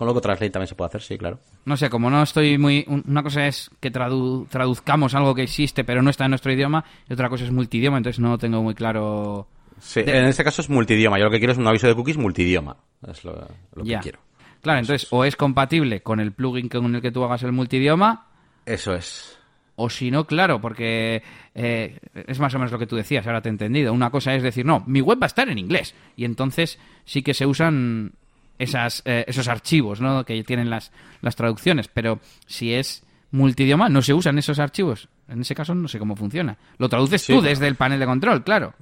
Con Loco Translate también se puede hacer, sí, claro. No sé, como no estoy muy... Una cosa es que tradu- traduzcamos algo que existe pero no está en nuestro idioma y otra cosa es multidioma, entonces no tengo muy claro... Sí, De- en este caso es multidioma. Yo lo que quiero es un aviso de cookies multidioma. Es lo, lo que quiero. Claro, entonces o es compatible con el plugin con el que tú hagas el multidioma Eso es. O si no, claro, porque eh, es más o menos lo que tú decías, ahora te he entendido. Una cosa es decir, no, mi web va a estar en inglés. Y entonces sí que se usan esas, eh, esos archivos ¿no? que tienen las, las traducciones. Pero si es multidioma, no se usan esos archivos. En ese caso no sé cómo funciona. Lo traduces Sí, tú claro. desde el panel de control, claro.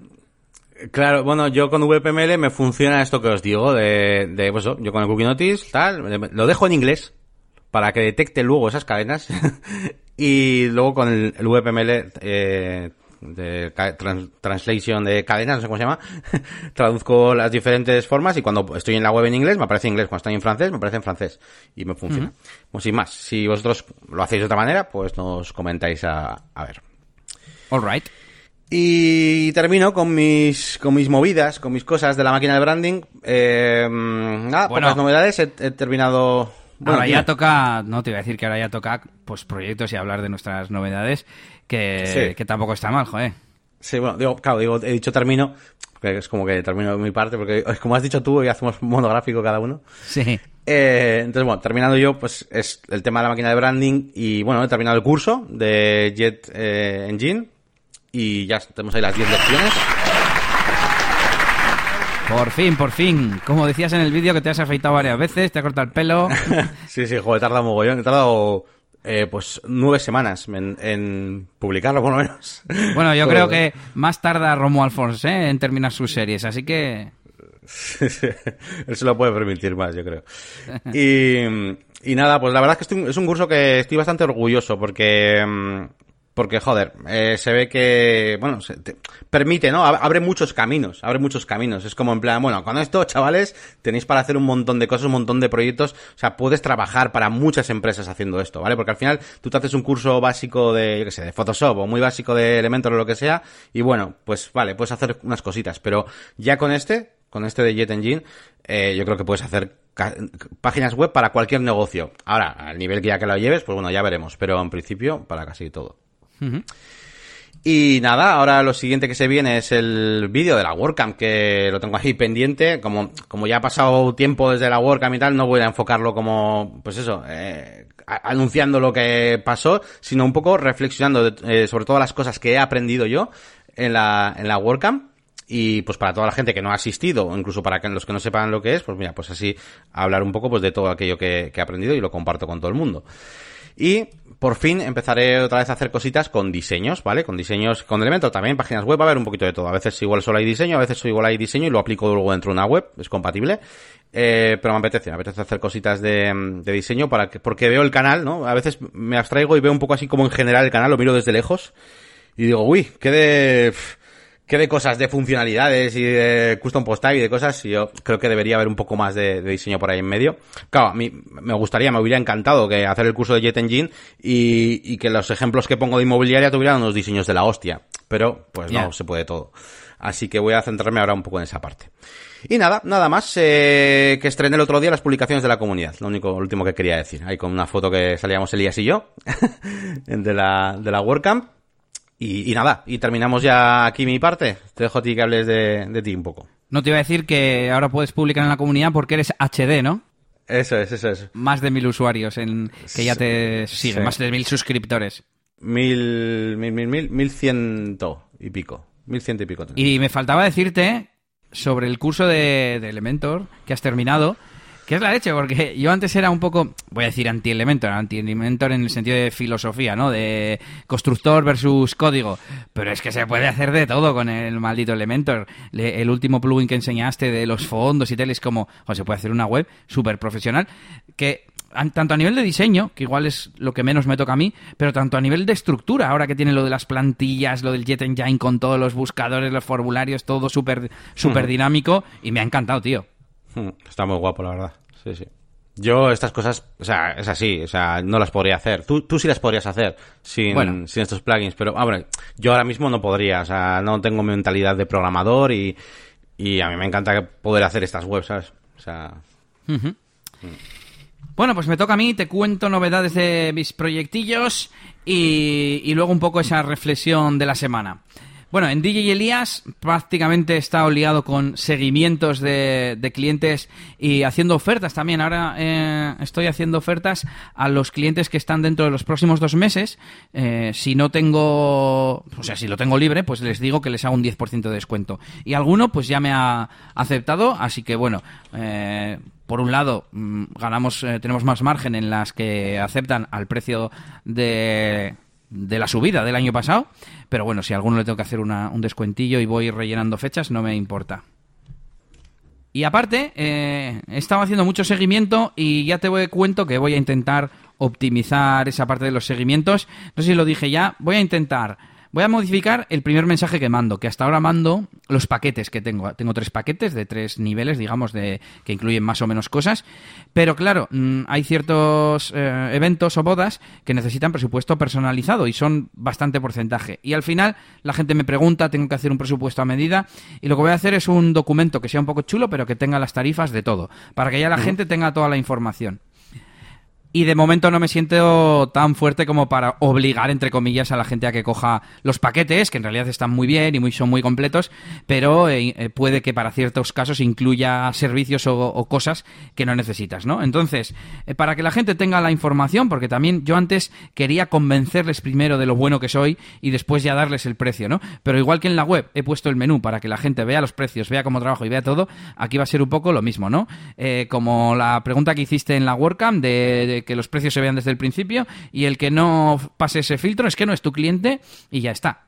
Claro, bueno, yo con VPML me funciona esto que os digo, de, de pues, yo con el Cookie Notice, tal, lo dejo en inglés para que detecte luego esas cadenas y luego con el, el VPML eh, de trans- translation de cadenas, no sé cómo se llama, traduzco las diferentes formas y cuando estoy en la web en inglés me aparece en inglés, cuando estoy en francés me aparece en francés y me funciona. Pues sin más, si vosotros lo hacéis de otra manera, pues nos comentáis a, a ver. All right. Y termino con mis, con mis movidas, con mis cosas de la máquina de branding. Eh, nada, Bueno. pocas novedades. He, he terminado. bueno, ahora ya toca, no te iba a decir que ahora ya toca pues proyectos y hablar de nuestras novedades, que, Sí. que tampoco está mal, joder. Sí, bueno, digo, claro, digo, he dicho termino, porque es como que termino mi parte, porque como has dicho tú, hoy hacemos monográfico cada uno. Sí. Eh, entonces, bueno, terminando yo, pues es el tema de la máquina de branding y bueno, he terminado el curso de Jet eh, Engine y ya tenemos ahí las 10 lecciones. Por fin, por fin. Como decías en el vídeo que te has afeitado varias veces, te has cortado el pelo. Sí, sí, joder, he tardado mogollón. He tardado, eh, pues, nueve semanas en, en publicarlo, por lo menos. Bueno, yo creo que más tarda Romo Alfons ¿eh? en terminar sus series, así que... Él se lo puede permitir más, yo creo. Y, y nada, pues la verdad es que estoy- es un curso que estoy bastante orgulloso porque... Porque, joder, eh, se ve que, bueno, se te- permite, ¿no? Ab- Abre muchos caminos, abre muchos caminos. Es como en plan, bueno, con esto, chavales, tenéis para hacer un montón de cosas, un montón de proyectos. O sea, puedes trabajar para muchas empresas haciendo esto, ¿vale? Porque al final tú te haces un curso básico de, yo qué sé, de Photoshop o muy básico de Elementor o lo que sea. Y bueno, pues vale, puedes hacer unas cositas. Pero ya con este, con este de Jet Engine, eh, yo creo que puedes hacer páginas web para cualquier negocio. Ahora, al nivel que ya que lo lleves, pues bueno, ya veremos. Pero en principio, para casi todo. Y nada, ahora lo siguiente que se viene es el vídeo de la WordCamp, que lo tengo ahí pendiente. Como, como ya ha pasado tiempo desde la WordCamp y tal, no voy a enfocarlo como, pues eso, eh, anunciando lo que pasó, sino un poco reflexionando eh, sobre todas las cosas que he aprendido yo en la, en la WordCamp. Y pues para toda la gente que no ha asistido, o incluso para los que no sepan lo que es, pues mira, pues así hablar un poco pues de todo aquello que, que he aprendido y lo comparto con todo el mundo. Y por fin empezaré otra vez a hacer cositas con diseños, ¿vale? Con diseños, con elementos también, páginas web, va a haber un poquito de todo. A veces igual solo hay diseño, a veces igual hay diseño y lo aplico luego dentro de una web, es compatible. Eh, pero me apetece, me apetece hacer cositas de, diseño para que, porque veo el canal, ¿no? A veces me abstraigo y veo un poco así como en general el canal, lo miro desde lejos y digo, uy, qué de, qué de cosas, de funcionalidades y de custom post type y de cosas, yo creo que debería haber un poco más de, de diseño por ahí en medio. Claro, a mí me gustaría, me hubiera encantado que hacer el curso de Jet Engine y, y que los ejemplos que pongo de inmobiliaria tuvieran unos diseños de la hostia, pero pues no se puede todo. Así que voy a centrarme ahora un poco en esa parte. Y nada, nada más, eh, que estrené el otro día las publicaciones de la comunidad. Lo único, lo último que quería decir. Ahí con una foto que salíamos Elías y yo, de la, de la WordCamp. Y, y nada, y terminamos ya aquí mi parte. Te dejo a ti que hables de, de ti un poco. No te iba a decir que ahora puedes publicar en la comunidad porque eres HD, ¿no? Eso es, eso es. Más de mil usuarios en que ya te siguen, Sí. más de mil suscriptores. Mil, mil, mil, mil, mil ciento y pico. Mil ciento y pico. Y me faltaba decirte sobre el curso de, de Elementor que has terminado, que es la leche, porque yo antes era un poco, voy a decir anti-Elementor, anti-Elementor en el sentido de filosofía, ¿no? De constructor versus código. Pero es que se puede hacer de todo con el maldito Elementor. Le- el último plugin que enseñaste de los fondos y tal es como, o se puede hacer una web súper profesional que an- tanto a nivel de diseño, que igual es lo que menos me toca a mí, pero tanto a nivel de estructura, ahora que tiene lo de las plantillas, lo del Jet Engine con todos los buscadores, los formularios, todo súper súper dinámico y me ha encantado, tío. Hmm, Está muy guapo, la verdad. Sí, sí. Yo estas cosas, o sea, es así, o sea, no las podría hacer. Tú, tú sí las podrías hacer sin, Bueno. sin estos plugins, pero, hombre, yo ahora mismo no podría, o sea, no tengo mentalidad de programador y, y a mí me encanta poder hacer estas webs, ¿sabes? O sea, Bueno, pues me toca a mí, te cuento novedades de mis proyectillos y, y luego un poco esa reflexión de la semana. Bueno, en DJ Elías prácticamente he estado liado con seguimientos de, de clientes y haciendo ofertas también. Ahora eh, estoy haciendo ofertas a los clientes que están dentro de los próximos dos meses. Eh, si no tengo, o sea, si lo tengo libre, pues les digo que les hago un 10% de descuento. Y alguno pues ya me ha aceptado, así que bueno, eh, por un lado, mm, ganamos, eh, tenemos más margen en las que aceptan al precio de, de la subida del año pasado, pero bueno, si a alguno le tengo que hacer un descuentillo y voy rellenando fechas, no me importa. Y aparte, eh, he estado haciendo mucho seguimiento y ya te voy, cuento que voy a intentar optimizar esa parte de los seguimientos. No sé si lo dije ya, voy a intentar, voy a modificar el primer mensaje que mando, que hasta ahora mando los paquetes que tengo. Tengo tres paquetes de tres niveles, digamos, de que incluyen más o menos cosas. Pero claro, mm, hay ciertos eh, eventos o bodas que necesitan presupuesto personalizado y son bastante porcentaje. Y al final la gente me pregunta, tengo que hacer un presupuesto a medida y lo que voy a hacer es un documento que sea un poco chulo, pero que tenga las tarifas de todo, para que ya la gente tenga toda la información. Y de momento no me siento tan fuerte como para obligar, entre comillas, a la gente a que coja los paquetes, que en realidad están muy bien y son muy completos, pero eh, eh, puede que para ciertos casos incluya servicios o, cosas que no necesitas, ¿no? Entonces, eh, para que la gente tenga la información, porque también yo antes quería convencerles primero de lo bueno que soy y después ya darles el precio, ¿no? Pero igual que en la web he puesto el menú para que la gente vea los precios, vea cómo trabajo y vea todo, aquí va a ser un poco lo mismo, ¿no? Como la pregunta que hiciste en la WordCamp de, de que los precios se vean desde el principio y el que no pase ese filtro es que no es tu cliente y ya está.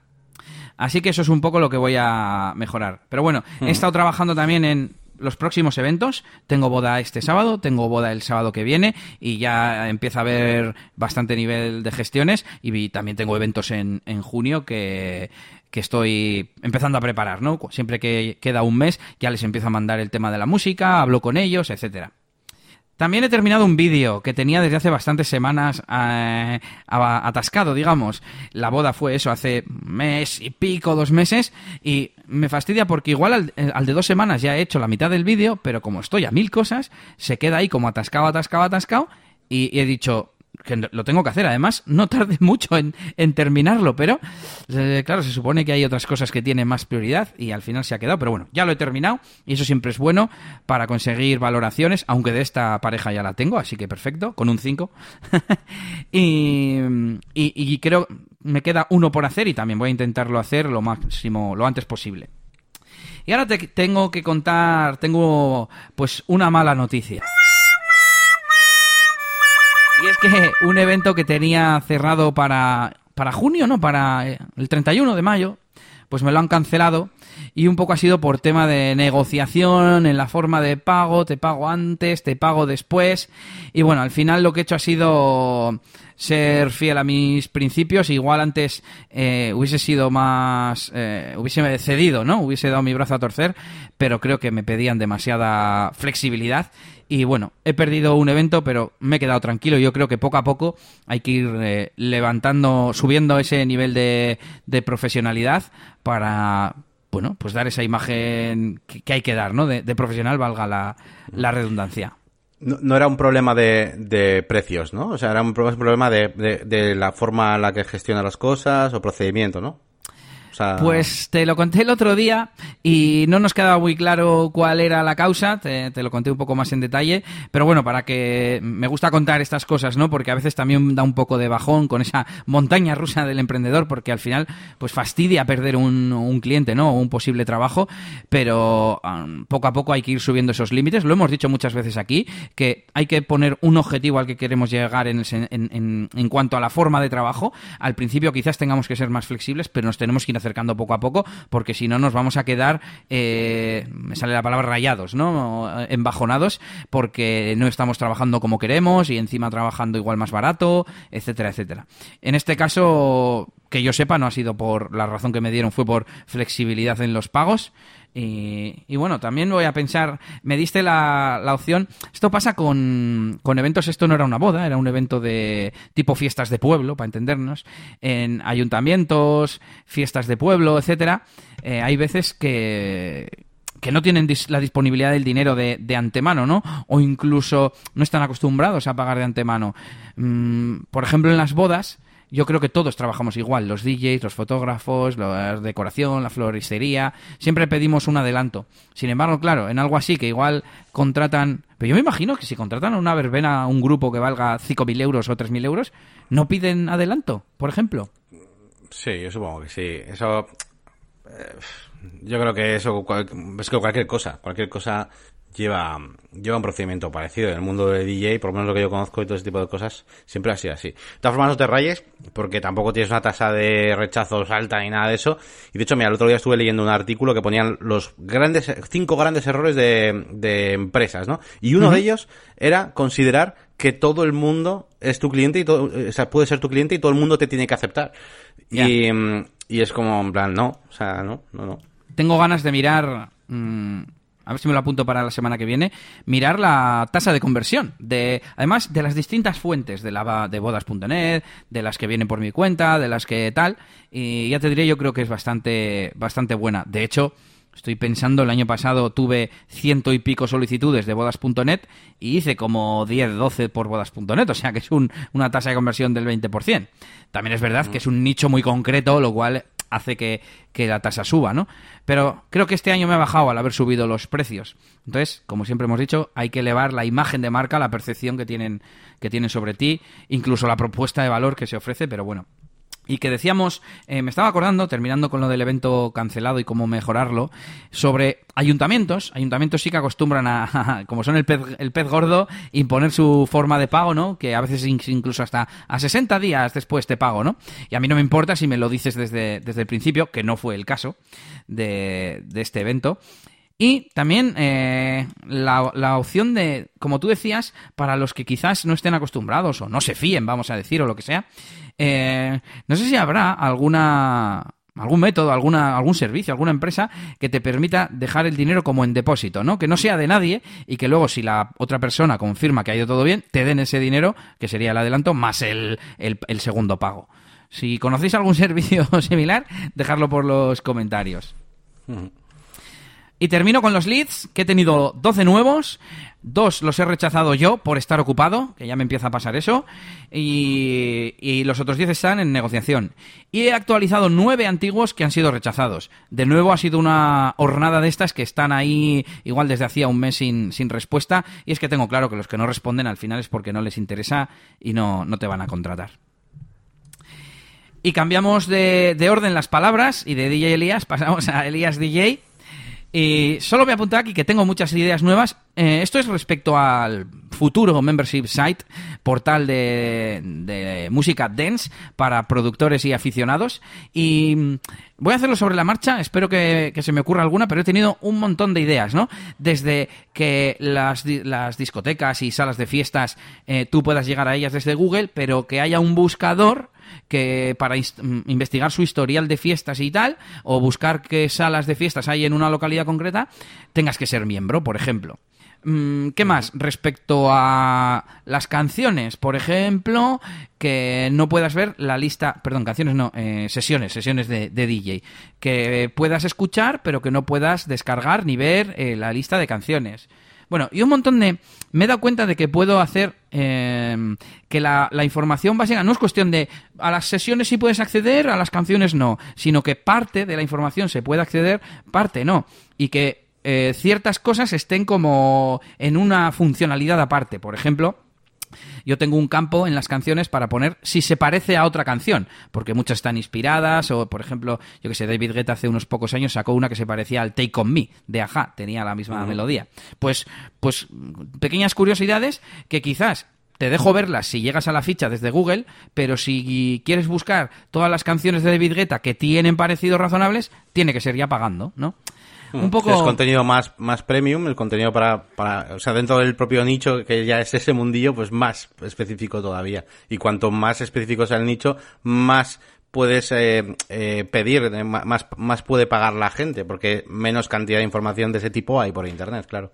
Así que eso es un poco lo que voy a mejorar. Pero bueno, he estado trabajando también en los próximos eventos. Tengo boda este sábado, tengo boda el sábado que viene y ya empieza a haber bastante nivel de gestiones y también tengo eventos en, en junio que, que estoy empezando a preparar, ¿no? Siempre que queda un mes ya les empiezo a mandar el tema de la música, hablo con ellos, etcétera. También he terminado un vídeo que tenía desde hace bastantes semanas eh, atascado, digamos. La boda fue eso, hace mes y pico, dos meses, y me fastidia porque igual al, eh, al de dos semanas ya he hecho la mitad del vídeo, pero como estoy a mil cosas, se queda ahí como atascado, atascado, atascado, y he dicho que lo tengo que hacer. Además, no tarde mucho en, terminarlo, pero eh, claro, se supone que hay otras cosas que tienen más prioridad y al final se ha quedado. Pero bueno, ya lo he terminado y eso siempre es bueno para conseguir valoraciones, aunque de esta pareja ya la tengo, así que perfecto, con un 5. y, y, y creo me queda uno por hacer y también voy a intentarlo hacer lo máximo, lo antes posible. Y ahora te tengo que contar, tengo pues una mala noticia. Y es que un evento que tenía cerrado para, para junio, ¿no? Para eh, el 31 de mayo, pues me lo han cancelado. Y un poco ha sido por tema de negociación en la forma de pago, te pago antes, te pago después. Y bueno, al final lo que he hecho ha sido ser fiel a mis principios. Igual antes eh, hubiese sido más. Eh, hubiese cedido, ¿no? Hubiese dado mi brazo a torcer, pero creo que me pedían demasiada flexibilidad. Y bueno, he perdido un evento, pero me he quedado tranquilo. Yo creo que poco a poco hay que ir eh, levantando, subiendo ese nivel de, profesionalidad para, bueno, pues dar esa imagen que, hay que dar, ¿no? De, de profesional, valga la, redundancia. No, era un problema de, de precios, ¿no? O sea, era un pro- problema de la forma en la que gestiona las cosas o procedimiento, ¿no? Pues te lo conté el otro día y no nos quedaba muy claro cuál era la causa, te, te lo conté un poco más en detalle, pero bueno, para que me gusta contar estas cosas, ¿no? Porque a veces también da un poco de bajón con esa montaña rusa del emprendedor, porque al final pues fastidia perder un, un cliente, ¿no? O un posible trabajo, pero um, poco a poco hay que ir subiendo esos límites. Lo hemos dicho muchas veces aquí, que hay que poner un objetivo al que queremos llegar en, en, en- en cuanto a la forma de trabajo. Al principio quizás tengamos que ser más flexibles, pero nos tenemos que ir acercando poco a poco, porque si no nos vamos a quedar, eh, me sale la palabra rayados, ¿no? Embajonados, porque no estamos trabajando como queremos y encima trabajando igual más barato, etcétera, etcétera. En este caso, que yo sepa, no ha sido por la razón que me dieron, fue por flexibilidad en los pagos. Y, bueno, también voy a pensar, me diste la, la opción, esto pasa con, con eventos, esto no era una boda, era un evento de tipo fiestas de pueblo, para entendernos, en ayuntamientos, fiestas de pueblo, etcétera. Eh, hay veces que que no tienen la disponibilidad del dinero de, de, antemano, ¿no? O incluso no están acostumbrados a pagar de antemano. Mm, por ejemplo, en las bodas, yo creo que todos trabajamos igual, los DJs, los fotógrafos, la decoración, la floristería, siempre pedimos un adelanto. Sin embargo, claro, en algo así que igual contratan, pero yo me imagino que si contratan a una verbena, un grupo que valga 5.000 euros o 3.000 euros, no piden adelanto, por ejemplo. Sí, yo supongo que sí. Eso... Eh, yo creo que eso es que cualquier cosa, cualquier cosa lleva, lleva un procedimiento parecido. En el mundo de DJ, por lo menos lo que yo conozco y todo ese tipo de cosas, siempre ha sido así. De todas formas, no te rayes, porque tampoco tienes una tasa de rechazos alta ni nada de eso. Y de hecho, mira, el otro día estuve leyendo un artículo que ponían los grandes, cinco grandes errores de, de empresas, ¿no? Y uno de ellos era considerar que todo el mundo es tu cliente y todo, o sea, puede ser tu cliente y todo el mundo te tiene que aceptar. Y, y, es como, en plan, no, o sea, no, no, no. Tengo ganas de mirar, mm, a ver si me lo apunto para la semana que viene, mirar la tasa de conversión. De, además de las distintas fuentes de, la, de bodas.net, de las que vienen por mi cuenta, de las que tal. Y ya te diré, yo creo que es bastante, bastante buena. De hecho, Estoy pensando, el año pasado tuve ciento y pico solicitudes de bodas.net y hice como 10, 12 por bodas.net, o sea que es una tasa de conversión del 20%. También es verdad que es un nicho muy concreto, lo cual hace que, la tasa suba, ¿no? Pero creo que este año me ha bajado al haber subido los precios. Entonces, como siempre hemos dicho, hay que elevar la imagen de marca, la percepción que tienen, que tienen sobre ti, incluso la propuesta de valor que se ofrece, pero bueno, y que decíamos, eh, me estaba acordando, terminando con lo del evento cancelado y cómo mejorarlo, sobre ayuntamientos. Ayuntamientos sí que acostumbran a, como son el pez, el pez gordo, imponer su forma de pago, ¿no? Que a veces incluso hasta a 60 días después te pago, ¿no? Y a mí no me importa si me lo dices desde, desde el principio, que no fue el caso de, de este evento. Y también eh, la, la, opción de, como tú decías, para los que quizás no estén acostumbrados o no se fíen, vamos a decir, o lo que sea, eh, no sé si habrá alguna algún método, alguna, algún servicio, alguna empresa que te permita dejar el dinero como en depósito, ¿no? Que no sea de nadie y que luego si la otra persona confirma que ha ido todo bien, te den ese dinero, que sería el adelanto, más el, el, segundo pago. Si conocéis algún servicio similar, dejadlo por los comentarios. Y termino con los leads, que he tenido 12 nuevos. Dos los he rechazado yo por estar ocupado, que ya me empieza a pasar eso. Y, los otros 10 están en negociación. Y he actualizado nueve antiguos que han sido rechazados. De nuevo ha sido una hornada de estas que están ahí igual desde hacía un mes sin, sin respuesta. Y es que tengo claro que los que no responden al final es porque no les interesa y no, no te van a contratar. Y cambiamos de, de orden las palabras y de DJ Elías pasamos a Elías DJ y solo voy a apuntar aquí que tengo muchas ideas nuevas. Eh, esto es respecto al futuro membership site, portal de, música dance para productores y aficionados. Y mm, voy a hacerlo sobre la marcha, espero que, se me ocurra alguna, pero he tenido un montón de ideas, ¿no? Desde que las, las discotecas y salas de fiestas eh, tú puedas llegar a ellas desde Google, pero que haya un buscador que para mm, investigar su historial de fiestas y tal, o buscar qué salas de fiestas hay en una localidad concreta, tengas que ser miembro, por ejemplo. Mm, ¿Qué más? Respecto a las canciones, por ejemplo, que no puedas ver la lista, perdón, canciones no, eh, sesiones, sesiones de, DJ, que puedas escuchar, pero que no puedas descargar ni ver eh, la lista de canciones. Bueno, y un montón de... Me he dado cuenta de que puedo hacer em, que la, la, información básica no es cuestión de a las sesiones sí puedes acceder, a las canciones no, sino que parte de la información se puede acceder, parte no. Y que eh, ciertas cosas estén como en una funcionalidad aparte. Por ejemplo, yo tengo un campo en las canciones para poner si se parece a otra canción, porque muchas están inspiradas, o por ejemplo, yo que sé, David Guetta hace unos pocos años sacó una que se parecía al Take On Me de Aja, tenía la misma melodía. Pues, pues pequeñas curiosidades que quizás te dejo verlas si llegas a la ficha desde Google, pero si quieres buscar todas las canciones de David Guetta que tienen parecidos razonables, tiene que ser ya pagando, ¿no? Un poco... Es contenido más, más premium, el contenido para, para, o sea, dentro del propio nicho, que ya es ese mundillo, pues más específico todavía. Y cuanto más específico sea el nicho, más puedes eh, eh, pedir, eh, más, más puede pagar la gente, porque menos cantidad de información de ese tipo hay por internet, claro.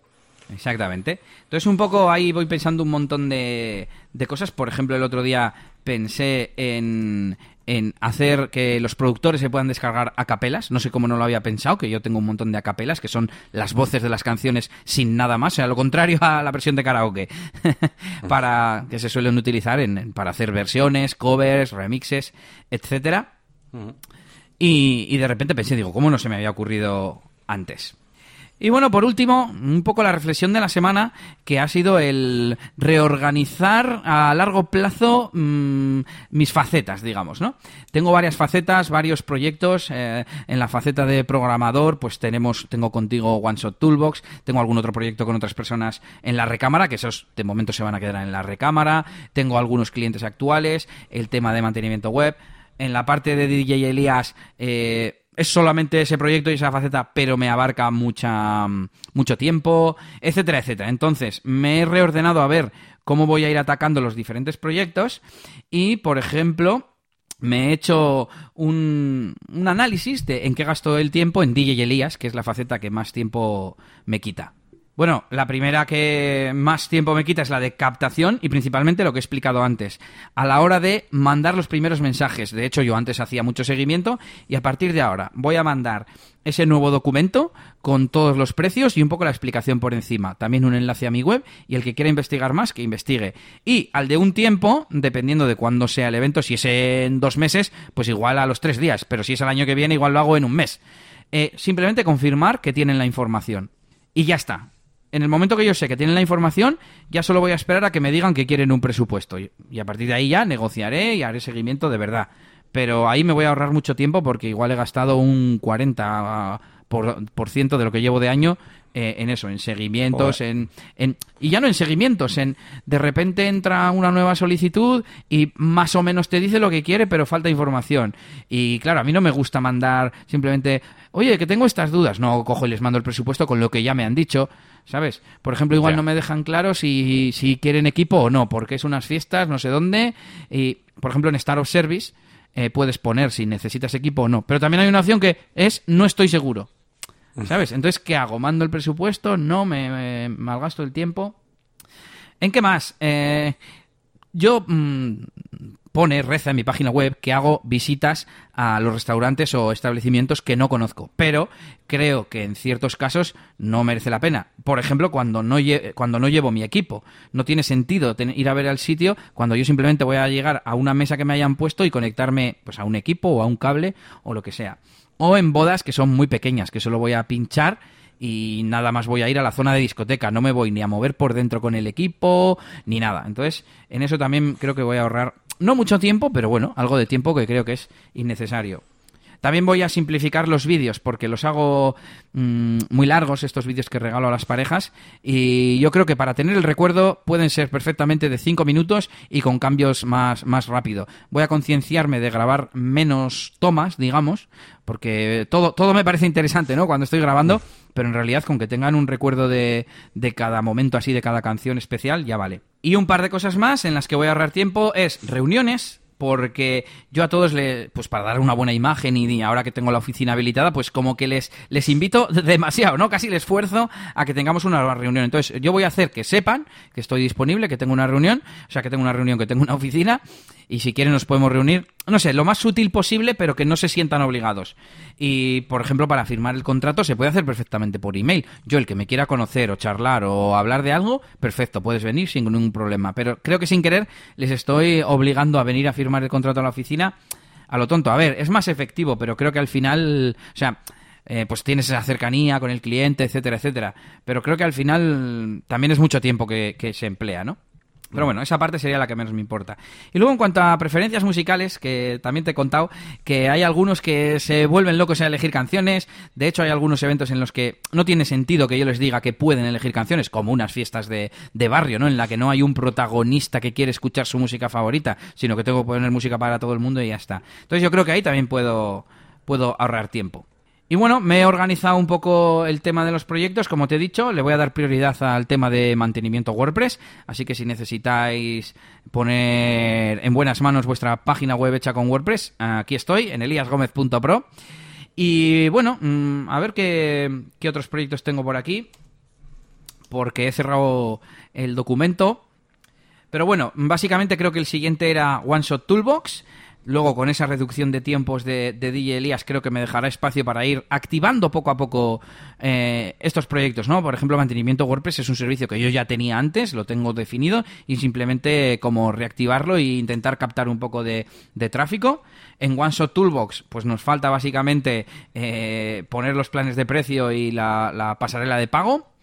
Exactamente. Entonces un poco ahí voy pensando un montón de, de cosas. Por ejemplo, el otro día pensé en, en hacer que los productores se puedan descargar a capelas. No sé cómo no lo había pensado, que yo tengo un montón de acapelas, que son las voces de las canciones sin nada más, o sea, lo contrario a la versión de karaoke, para que se suelen utilizar en, para hacer versiones, covers, remixes, etcétera. y, y de repente pensé, digo, ¿cómo no se me había ocurrido antes? Y bueno, por último, un poco la reflexión de la semana, que ha sido el reorganizar a largo plazo mm, mis facetas, digamos, ¿no? Tengo varias facetas, varios proyectos. Eh, en la faceta de programador, pues tenemos, tengo contigo OneShot Toolbox, tengo algún otro proyecto con otras personas en la recámara, que esos de momento se van a quedar en la recámara. Tengo algunos clientes actuales, el tema de mantenimiento web. En la parte de DJ Elías, eh, es solamente ese proyecto y esa faceta, pero me abarca mucha, mucho tiempo, etcétera, etcétera. Entonces, me he reordenado a ver cómo voy a ir atacando los diferentes proyectos y, por ejemplo, me he hecho un, un análisis de en qué gasto el tiempo en DJ Elías, que es la faceta que más tiempo me quita. Bueno, la primera que más tiempo me quita es la de captación y principalmente lo que he explicado antes. A la hora de mandar los primeros mensajes. De hecho, yo antes hacía mucho seguimiento y a partir de ahora voy a mandar ese nuevo documento con todos los precios y un poco la explicación por encima. También un enlace a mi web y el que quiera investigar más, que investigue. Y al de un tiempo, dependiendo de cuándo sea el evento, si es en dos meses, pues igual a los tres días. Pero si es el año que viene, igual lo hago en un mes. Eh, simplemente confirmar que tienen la información. Y ya está en el momento que yo sé que tienen la información, ya solo voy a esperar a que me digan que quieren un presupuesto. Y a partir de ahí ya negociaré y haré seguimiento de verdad. Pero ahí me voy a ahorrar mucho tiempo porque igual he gastado un 40% por, ciento de lo que llevo de año eh, en eso, en seguimientos, en, en, y ya no en seguimientos, en de repente entra una nueva solicitud y más o menos te dice lo que quiere, pero falta información. Y claro, a mí no me gusta mandar simplemente, oye, que tengo estas dudas. No, cojo y les mando el presupuesto con lo que ya me han dicho. ¿sabes? Por ejemplo, igual no me dejan claro si, si quieren equipo o no, porque es unas fiestas, no sé dónde, y por ejemplo en Star of Service eh, puedes poner si necesitas equipo o no, pero también hay una opción que es no estoy seguro, ¿sabes? Entonces, ¿qué hago? ¿Mando el presupuesto? ¿No? ¿Me, malgasto el tiempo? ¿En qué más? Eh, yo mm, pone, reza en mi página web que hago visitas a los restaurantes o establecimientos que no conozco, pero creo que en ciertos casos no merece la pena. Por ejemplo, cuando no, cuando no llevo mi equipo. No tiene sentido ir a ver al sitio cuando yo simplemente voy a llegar a una mesa que me hayan puesto y conectarme pues, a un equipo o a un cable o lo que sea. O en bodas que son muy pequeñas, que solo voy a pinchar y nada más voy a ir a la zona de discoteca, no me voy ni a mover por dentro con el equipo ni nada. Entonces, en eso también creo que voy a ahorrar no mucho tiempo, pero bueno, algo de tiempo que creo que es innecesario. También voy a simplificar los vídeos porque los hago mm, muy largos, estos vídeos que regalo a las parejas. Y yo creo que para tener el recuerdo pueden ser perfectamente de 5 minutos y con cambios más, más rápido. Voy a concienciarme de grabar menos tomas, digamos, porque todo, todo me parece interesante, ¿no? Cuando estoy grabando, pero en realidad con que tengan un recuerdo de, de cada momento así, de cada canción especial, ya vale. Y un par de cosas más en las que voy a ahorrar tiempo es reuniones, porque yo a todos, le, pues para dar una buena imagen y ahora que tengo la oficina habilitada, pues como que les, les invito demasiado, ¿no? Casi les esfuerzo a que tengamos una reunión. Entonces, yo voy a hacer que sepan que estoy disponible, que tengo una reunión, o sea, que tengo una reunión, que tengo una oficina, y si quieren nos podemos reunir, no sé, lo más sutil posible, pero que no se sientan obligados. Y, por ejemplo, para firmar el contrato se puede hacer perfectamente por email. Yo, el que me quiera conocer o charlar o hablar de algo, perfecto, puedes venir sin ningún problema. Pero creo que sin querer les estoy obligando a venir a firmar el contrato a la oficina a lo tonto. A ver, es más efectivo, pero creo que al final, o sea, eh, pues tienes esa cercanía con el cliente, etcétera, etcétera. Pero creo que al final también es mucho tiempo que, que se emplea, ¿no? Pero bueno, esa parte sería la que menos me importa. Y luego en cuanto a preferencias musicales, que también te he contado que hay algunos que se vuelven locos a elegir canciones. De hecho, hay algunos eventos en los que no tiene sentido que yo les diga que pueden elegir canciones, como unas fiestas de, de barrio, ¿no? En la que no hay un protagonista que quiere escuchar su música favorita, sino que tengo que poner música para todo el mundo y ya está. Entonces yo creo que ahí también puedo, puedo ahorrar tiempo. Y bueno, me he organizado un poco el tema de los proyectos, como te he dicho, le voy a dar prioridad al tema de mantenimiento WordPress, así que si necesitáis poner en buenas manos vuestra página web hecha con WordPress, aquí estoy, en eliasgomez.pro. Y bueno, mm, a ver qué, qué otros proyectos tengo por aquí. porque he cerrado el documento. Pero bueno, básicamente creo que el siguiente era One Shot Toolbox. Luego, con esa reducción de tiempos de, de DJ Elías, creo que me dejará espacio para ir activando poco a poco eh, estos proyectos, ¿no? Por ejemplo, mantenimiento WordPress es un servicio que yo ya tenía antes, lo tengo definido, y simplemente como reactivarlo e intentar captar un poco de, tráfico. En OneShot Toolbox, pues nos falta básicamente eh, poner los planes de precio y la pasarela de pago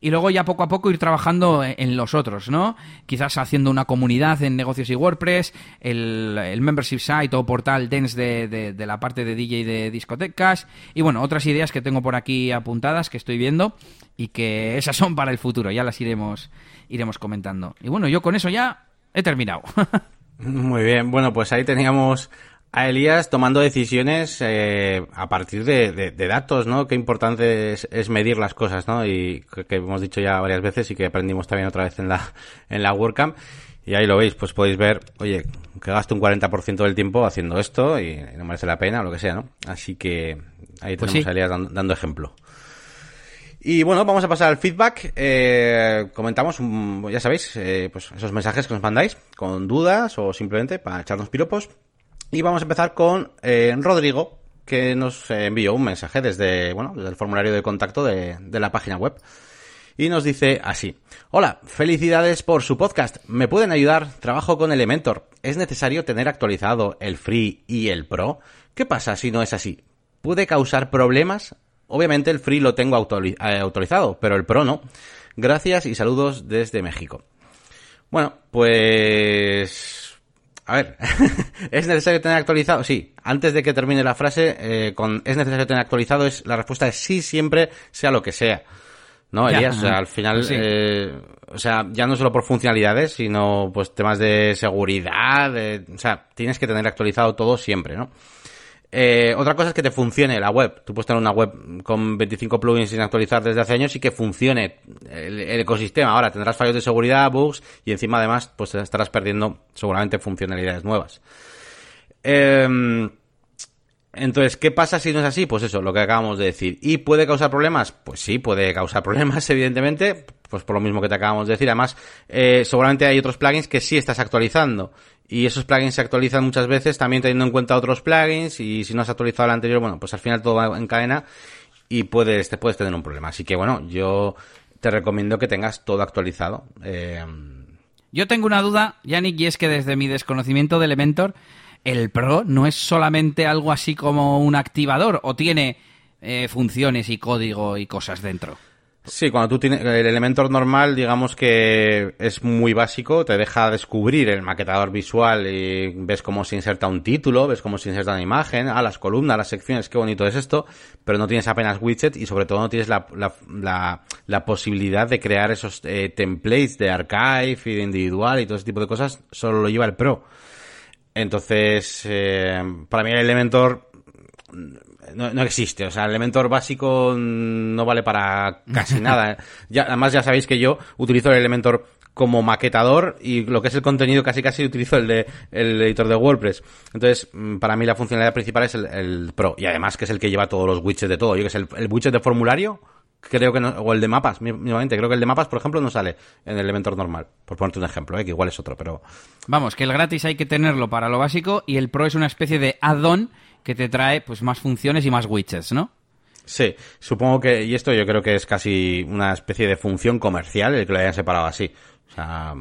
y luego ya poco a poco ir trabajando en los otros, ¿no? Quizás haciendo una comunidad en negocios y WordPress, el, el membership site o portal Dance de, de, la parte de DJ de discotecas y bueno, otras ideas que tengo por aquí apuntadas que estoy viendo y que esas son para el futuro, ya las iremos, iremos comentando. Y bueno, yo con eso ya he terminado. Muy bien, bueno, pues ahí teníamos a Elías tomando decisiones eh, a partir de, de, de, datos, ¿no? Qué importante es, es, medir las cosas, ¿no? Y que, hemos dicho ya varias veces y que aprendimos también otra vez en la, en la WordCamp. Y ahí lo veis, pues podéis ver, oye, que gasto un 40% del tiempo haciendo esto y no merece la pena o lo que sea, ¿no? Así que ahí tenemos pues sí. a Elías dando, dando, ejemplo. Y bueno, vamos a pasar al feedback. Eh, comentamos, un, ya sabéis, eh, pues esos mensajes que nos mandáis con dudas o simplemente para echarnos piropos. Y vamos a empezar con eh, Rodrigo, que nos envió un mensaje desde, bueno, desde el formulario de contacto de, de, la página web. Y nos dice así. Hola, felicidades por su podcast. ¿Me pueden ayudar? Trabajo con Elementor. ¿Es necesario tener actualizado el Free y el Pro? ¿Qué pasa si no es así? ¿Puede causar problemas? Obviamente el Free lo tengo autorizado, pero el Pro no. Gracias y saludos desde México. Bueno, pues a ver, ¿es necesario tener actualizado? Sí, antes de que termine la frase, eh, con ¿es necesario tener actualizado? es La respuesta es sí, siempre, sea lo que sea. ¿No, Elías? Ya, o sea, al final, sí. eh, o sea, ya no solo por funcionalidades, sino pues temas de seguridad, de, o sea, tienes que tener actualizado todo siempre, ¿no? Eh, otra cosa es que te funcione la web. Tú puedes tener una web con 25 plugins sin actualizar desde hace años y que funcione el, ecosistema. Ahora tendrás fallos de seguridad, bugs y encima además pues estarás perdiendo seguramente funcionalidades nuevas. Eh, entonces, ¿qué pasa si no es así? Pues eso, lo que acabamos de decir. ¿Y puede causar problemas? Pues sí, puede causar problemas, evidentemente, pues por lo mismo que te acabamos de decir. Además, eh, seguramente hay otros plugins que sí estás actualizando. Y esos plugins se actualizan muchas veces también teniendo en cuenta otros plugins y si no has actualizado el anterior, bueno, pues al final todo va en cadena y puedes, te puedes tener un problema. Así que bueno, yo te recomiendo que tengas todo actualizado. Eh... Yo tengo una duda, Yannick, y es que desde mi desconocimiento de Elementor, el Pro no es solamente algo así como un activador o tiene eh, funciones y código y cosas dentro. Sí, cuando tú tienes el Elementor normal, digamos que es muy básico, te deja descubrir el maquetador visual y ves cómo se inserta un título, ves cómo se inserta una imagen, ah, las columnas, las secciones, qué bonito es esto, pero no tienes apenas widget y sobre todo no tienes la, la, la, posibilidad de crear esos eh, templates de archive y de individual y todo ese tipo de cosas, solo lo lleva el Pro. Entonces, eh, para mí el Elementor no, no, existe. O sea, el Elementor básico no vale para casi nada. Ya, además, ya sabéis que yo utilizo el Elementor como maquetador y lo que es el contenido casi casi utilizo el de el editor de WordPress. Entonces, mm, para mí la funcionalidad principal es el, el Pro y además que es el que lleva todos los widgets de todo. Yo que es el, el widget de formulario, creo que no, o el de mapas, mismamente, creo que el de mapas, por ejemplo, no sale en el Elementor normal, por ponerte un ejemplo, ¿eh? que igual es otro, pero... Vamos, que el gratis hay que tenerlo para lo básico y el Pro es una especie de add-on que te trae pues más funciones y más widgets, ¿no? Sí, supongo que, y esto yo creo que es casi una especie de función comercial el que lo hayan separado así. O sea,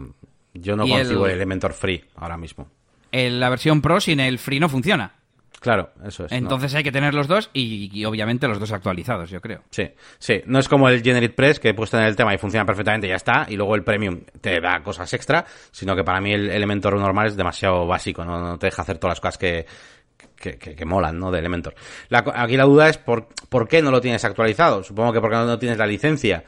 yo no consigo el... el Elementor Free ahora mismo. En la versión Pro sin el Free no funciona. Claro, eso es. Entonces no. hay que tener los dos y, y, obviamente los dos actualizados, yo creo. Sí, sí. No es como el Generate Press que puedes tener el tema y funciona perfectamente y ya está, y luego el Premium te da cosas extra, sino que para mí el Elementor normal es demasiado básico, no, no te deja hacer todas las cosas que, que, que, que, molan, ¿no? De Elementor. La, aquí la duda es por, por qué no lo tienes actualizado. Supongo que porque no tienes la licencia.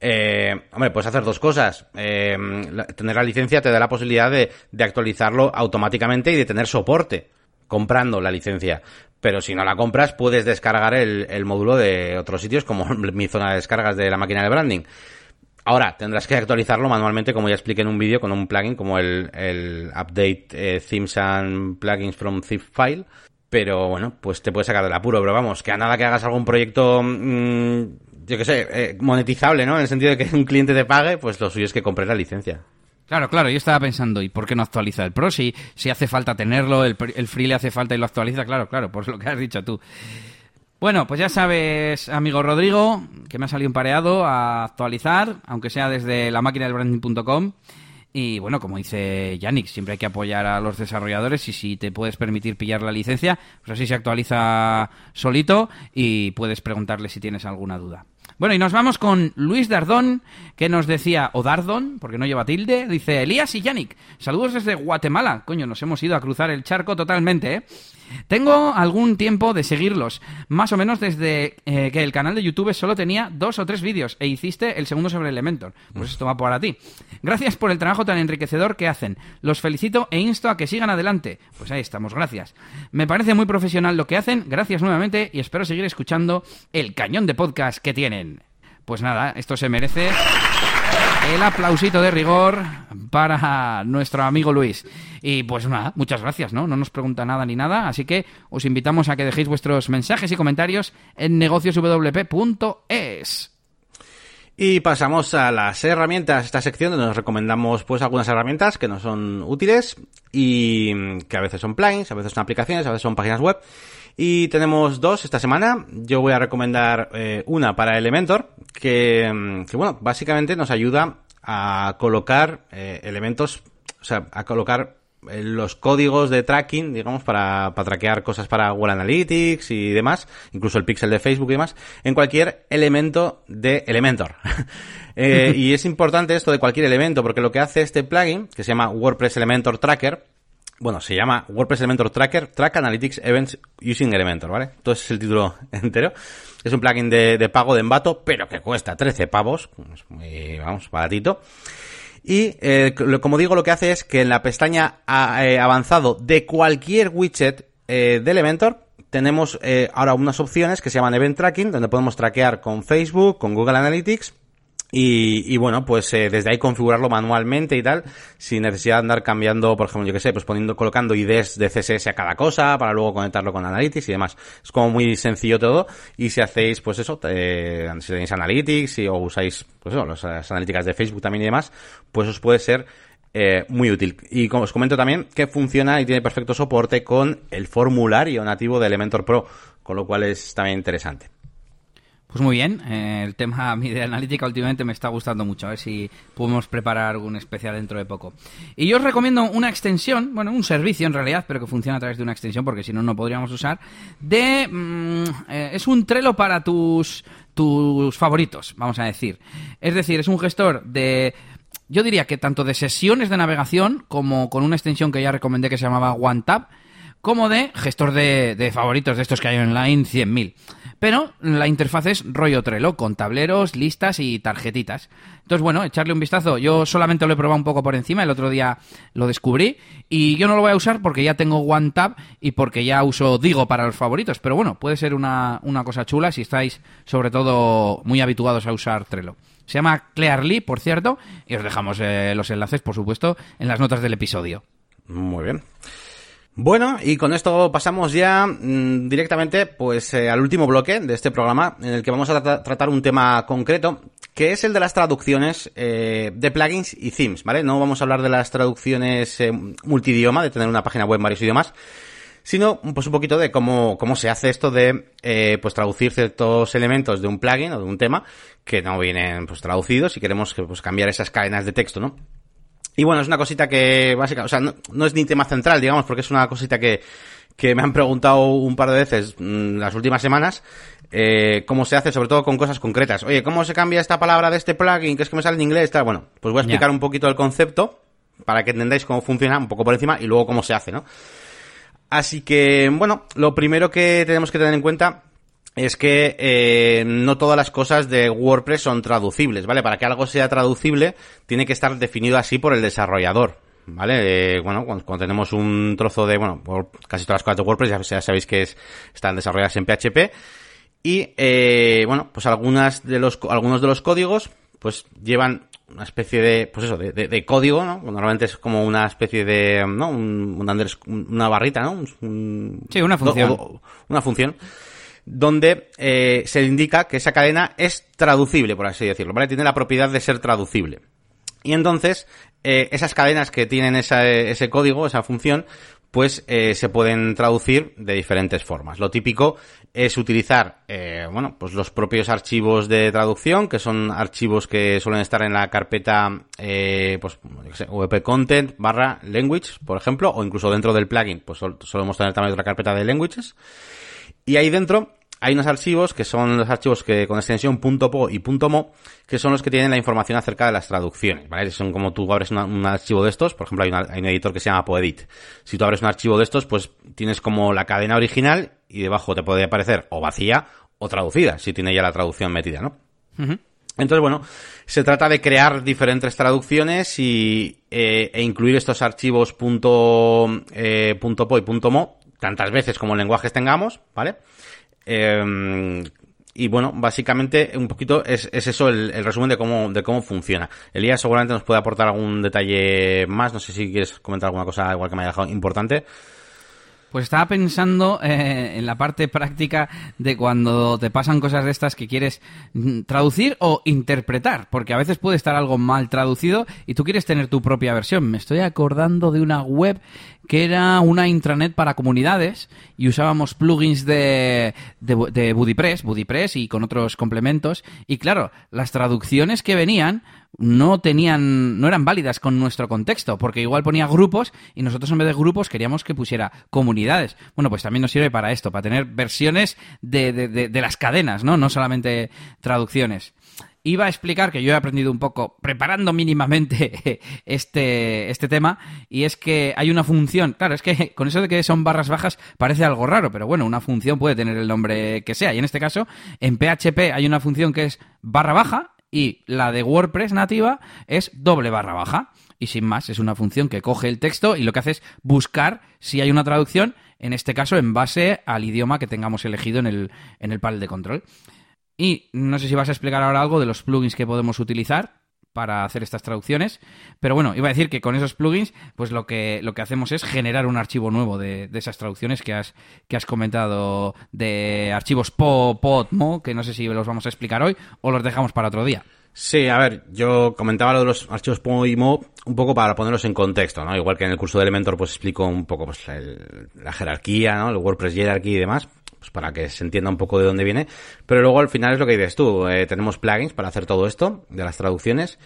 Eh, hombre, puedes hacer dos cosas. Eh, la, tener la licencia te da la posibilidad de, de actualizarlo automáticamente y de tener soporte comprando la licencia. Pero si no la compras, puedes descargar el, módulo de otros sitios, como mi zona de descargas de la máquina de branding. Ahora, tendrás que actualizarlo manualmente, como ya expliqué en un vídeo, con un plugin como el, Update eh, Themes and Plugins from Zip File. Pero bueno, pues te puedes sacar del apuro. Pero vamos, que a nada que hagas algún proyecto mmm, yo qué sé, eh, monetizable, ¿no? En el sentido de que un cliente te pague, pues lo suyo es que compre la licencia. Claro, claro, yo estaba pensando, ¿y por qué no actualiza el Pro? Si, si hace falta tenerlo, el, el Free le hace falta y lo actualiza, claro, claro, por lo que has dicho tú. Bueno, pues ya sabes, amigo Rodrigo, que me ha salido un pareado a actualizar, aunque sea desde la máquina del branding.com. Y bueno, como dice Yannick, siempre hay que apoyar a los desarrolladores y si te puedes permitir pillar la licencia, pues así se actualiza solito y puedes preguntarle si tienes alguna duda. Bueno, y nos vamos con Luis Dardón, que nos decía, o Dardón, porque no lleva tilde, dice Elías y Yannick, saludos desde Guatemala. Coño, nos hemos ido a cruzar el charco totalmente, ¿eh? Tengo algún tiempo de seguirlos, más o menos desde eh, que el canal de YouTube solo tenía dos o tres vídeos e hiciste el segundo sobre Elementor. Pues esto va para ti. Gracias por el trabajo tan enriquecedor que hacen. Los felicito e insto a que sigan adelante. Pues ahí estamos, gracias. Me parece muy profesional lo que hacen, gracias nuevamente y espero seguir escuchando el cañón de podcast que tienen. Pues nada, esto se merece el aplausito de rigor para nuestro amigo Luis. Y pues nada, muchas gracias, ¿no? No nos pregunta nada ni nada, así que os invitamos a que dejéis vuestros mensajes y comentarios en negocioswp.es. Y pasamos a las herramientas, esta sección donde nos recomendamos pues algunas herramientas que no son útiles y que a veces son plugins, a veces son aplicaciones, a veces son páginas web. Y tenemos dos esta semana. Yo voy a recomendar eh, una para Elementor, que, que, bueno, básicamente nos ayuda a colocar eh, elementos, o sea, a colocar eh, los códigos de tracking, digamos, para, para traquear cosas para Google Analytics y demás, incluso el pixel de Facebook y demás, en cualquier elemento de Elementor. y es importante esto de cualquier elemento, porque lo que hace este plugin, que se llama WordPress Elementor Tracker, bueno, se llama WordPress Elementor Tracker, Track Analytics Events Using Elementor, ¿vale? Entonces es el título entero. Es un plugin de, pago de embato, pero que cuesta 13 pavos, muy, vamos, baratito. Y eh, como digo, lo que hace es que en la pestaña eh, avanzado de cualquier widget eh, de Elementor tenemos eh, ahora unas opciones que se llaman Event Tracking, donde podemos traquear con Facebook, con Google Analytics y, y, bueno, pues eh, desde ahí configurarlo manualmente y tal, sin necesidad de andar cambiando, por ejemplo, yo que sé, pues poniendo, colocando IDs de CSS a cada cosa para luego conectarlo con Analytics y demás. Es como muy sencillo todo. Y si hacéis, pues eso, eh, si tenéis Analytics y, o usáis, pues eso, las analíticas de Facebook también y demás, pues os puede ser eh, muy útil. Y como os comento también que funciona y tiene perfecto soporte con el formulario nativo de Elementor Pro, con lo cual es también interesante. Pues muy bien, eh, el tema a mí de analítica últimamente me está gustando mucho, a ver si podemos preparar algún especial dentro de poco. Y yo os recomiendo una extensión, bueno, un servicio en realidad, pero que funciona a través de una extensión porque si no, no podríamos usar, de... Mmm, eh, es un Trello para tus, tus favoritos, vamos a decir. Es decir, es un gestor de yo diría que tanto de sesiones de navegación como con una extensión que ya recomendé que se llamaba OneTab, como de gestor de, favoritos de estos que hay online 100.000. Pero la interfaz es rollo Trello, con tableros, listas y tarjetitas. Entonces, bueno, echarle un vistazo. Yo solamente lo he probado un poco por encima, el otro día lo descubrí. Y yo no lo voy a usar porque ya tengo OneTab y porque ya uso Digo para los favoritos. Pero bueno, puede ser una, una cosa chula si estáis, sobre todo, muy habituados a usar Trello. Se llama Clearly, por cierto, y os dejamos eh, los enlaces, por supuesto, en las notas del episodio. Muy bien. Bueno, y con esto pasamos ya mmm, directamente pues eh, al último bloque de este programa en el que vamos a tra tratar un tema concreto que es el de las traducciones eh, de plugins y themes, ¿vale? No vamos a hablar de las traducciones eh, multidioma, de tener una página web en varios idiomas, sino pues un poquito de cómo, cómo se hace esto de eh, pues traducir ciertos elementos de un plugin o de un tema que no vienen pues traducidos y queremos pues, cambiar esas cadenas de texto, ¿no? Y bueno, es una cosita que, básicamente, o sea, no, no, es ni tema central, digamos, porque es una cosita que, que me han preguntado un par de veces mmm, las últimas semanas, eh, cómo se hace, sobre todo con cosas concretas. Oye, ¿cómo se cambia esta palabra de este plugin que es que me sale en inglés? Tal? Bueno, pues voy a explicar yeah. un poquito el concepto para que entendáis cómo funciona un poco por encima y luego cómo se hace, ¿no? Así que, bueno, lo primero que tenemos que tener en cuenta es que eh, no todas las cosas de WordPress son traducibles, ¿vale? Para que algo sea traducible, tiene que estar definido así por el desarrollador, ¿vale? Eh, bueno, cuando, cuando, tenemos un trozo de, bueno, casi todas las cosas de WordPress ya, ya sabéis que es, están desarrolladas en PHP. Y, eh, bueno, pues algunas de los, algunos de los códigos, pues llevan una especie de, pues eso, de, de, de código, ¿no? Normalmente es como una especie de, ¿no? Un, un under, una barrita, ¿no? Un, sí, una función. Do, una función donde eh, se indica que esa cadena es traducible, por así decirlo, ¿vale? Tiene la propiedad de ser traducible. Y entonces, eh, esas cadenas que tienen ese código, esa función, pues eh, se pueden traducir de diferentes formas. Lo típico es utilizar, eh, bueno, pues los propios archivos de traducción, que son archivos que suelen estar en la carpeta, eh, pues, wp content barra language, por ejemplo, o incluso dentro del plugin, pues solemos tener también otra carpeta de languages. Y ahí dentro hay unos archivos que son los archivos que con extensión .po y .mo, que son los que tienen la información acerca de las traducciones, ¿vale? Son como tú abres un archivo de estos, por ejemplo, hay, un editor que se llama Poedit. Si tú abres un archivo de estos, pues tienes como la cadena original y debajo te puede aparecer o vacía o traducida, si tiene ya la traducción metida, ¿no? Entonces, bueno, se trata de crear diferentes traducciones y, eh, e incluir estos archivos punto, eh, punto .po y punto .mo tantas veces como lenguajes tengamos, ¿vale? Eh, y bueno, básicamente un poquito es, es eso el, resumen de cómo, de cómo funciona. Elías seguramente nos puede aportar algún detalle más, no sé si quieres comentar alguna cosa igual que me haya dejado importante. Pues estaba pensando eh, en la parte práctica de cuando te pasan cosas de estas que quieres mm, traducir o interpretar, porque a veces puede estar algo mal traducido y tú quieres tener tu propia versión. Me estoy acordando de una web que era una intranet para comunidades y usábamos plugins de, de, de BuddyPress, BuddyPress y con otros complementos. Y claro, las traducciones que venían no tenían, no eran válidas con nuestro contexto, porque igual ponía grupos y nosotros en vez de grupos queríamos que pusiera comunidades. Bueno, pues también nos sirve para esto, para tener versiones de, de, de, las cadenas, ¿no? No solamente traducciones. Iba a explicar que yo he aprendido un poco preparando mínimamente este, este tema y es que hay una función, claro, es que con eso de que son barras bajas parece algo raro, pero bueno, una función puede tener el nombre que sea y en este caso en PHP hay una función que es barra baja y la de WordPress nativa es doble barra baja. Y sin más, es una función que coge el texto y lo que hace es buscar si hay una traducción, en este caso en base al idioma que tengamos elegido en el, en el panel de control. Y no sé si vas a explicar ahora algo de los plugins que podemos utilizar para hacer estas traducciones. Pero bueno, iba a decir que con esos plugins, pues lo que, lo que hacemos es generar un archivo nuevo de, esas traducciones que has, que has comentado de archivos PO, POT, MO, que no sé si los vamos a explicar hoy o los dejamos para otro día. Sí, a ver, yo comentaba lo de los archivos PO y MO un poco para ponerlos en contexto, ¿no? Igual que en el curso de Elementor pues explico un poco pues, la jerarquía, ¿no? El WordPress Hierarchy y demás pues para que se entienda un poco de dónde viene. Pero luego al final es lo que dices tú, eh, tenemos plugins para hacer todo esto, de las traducciones.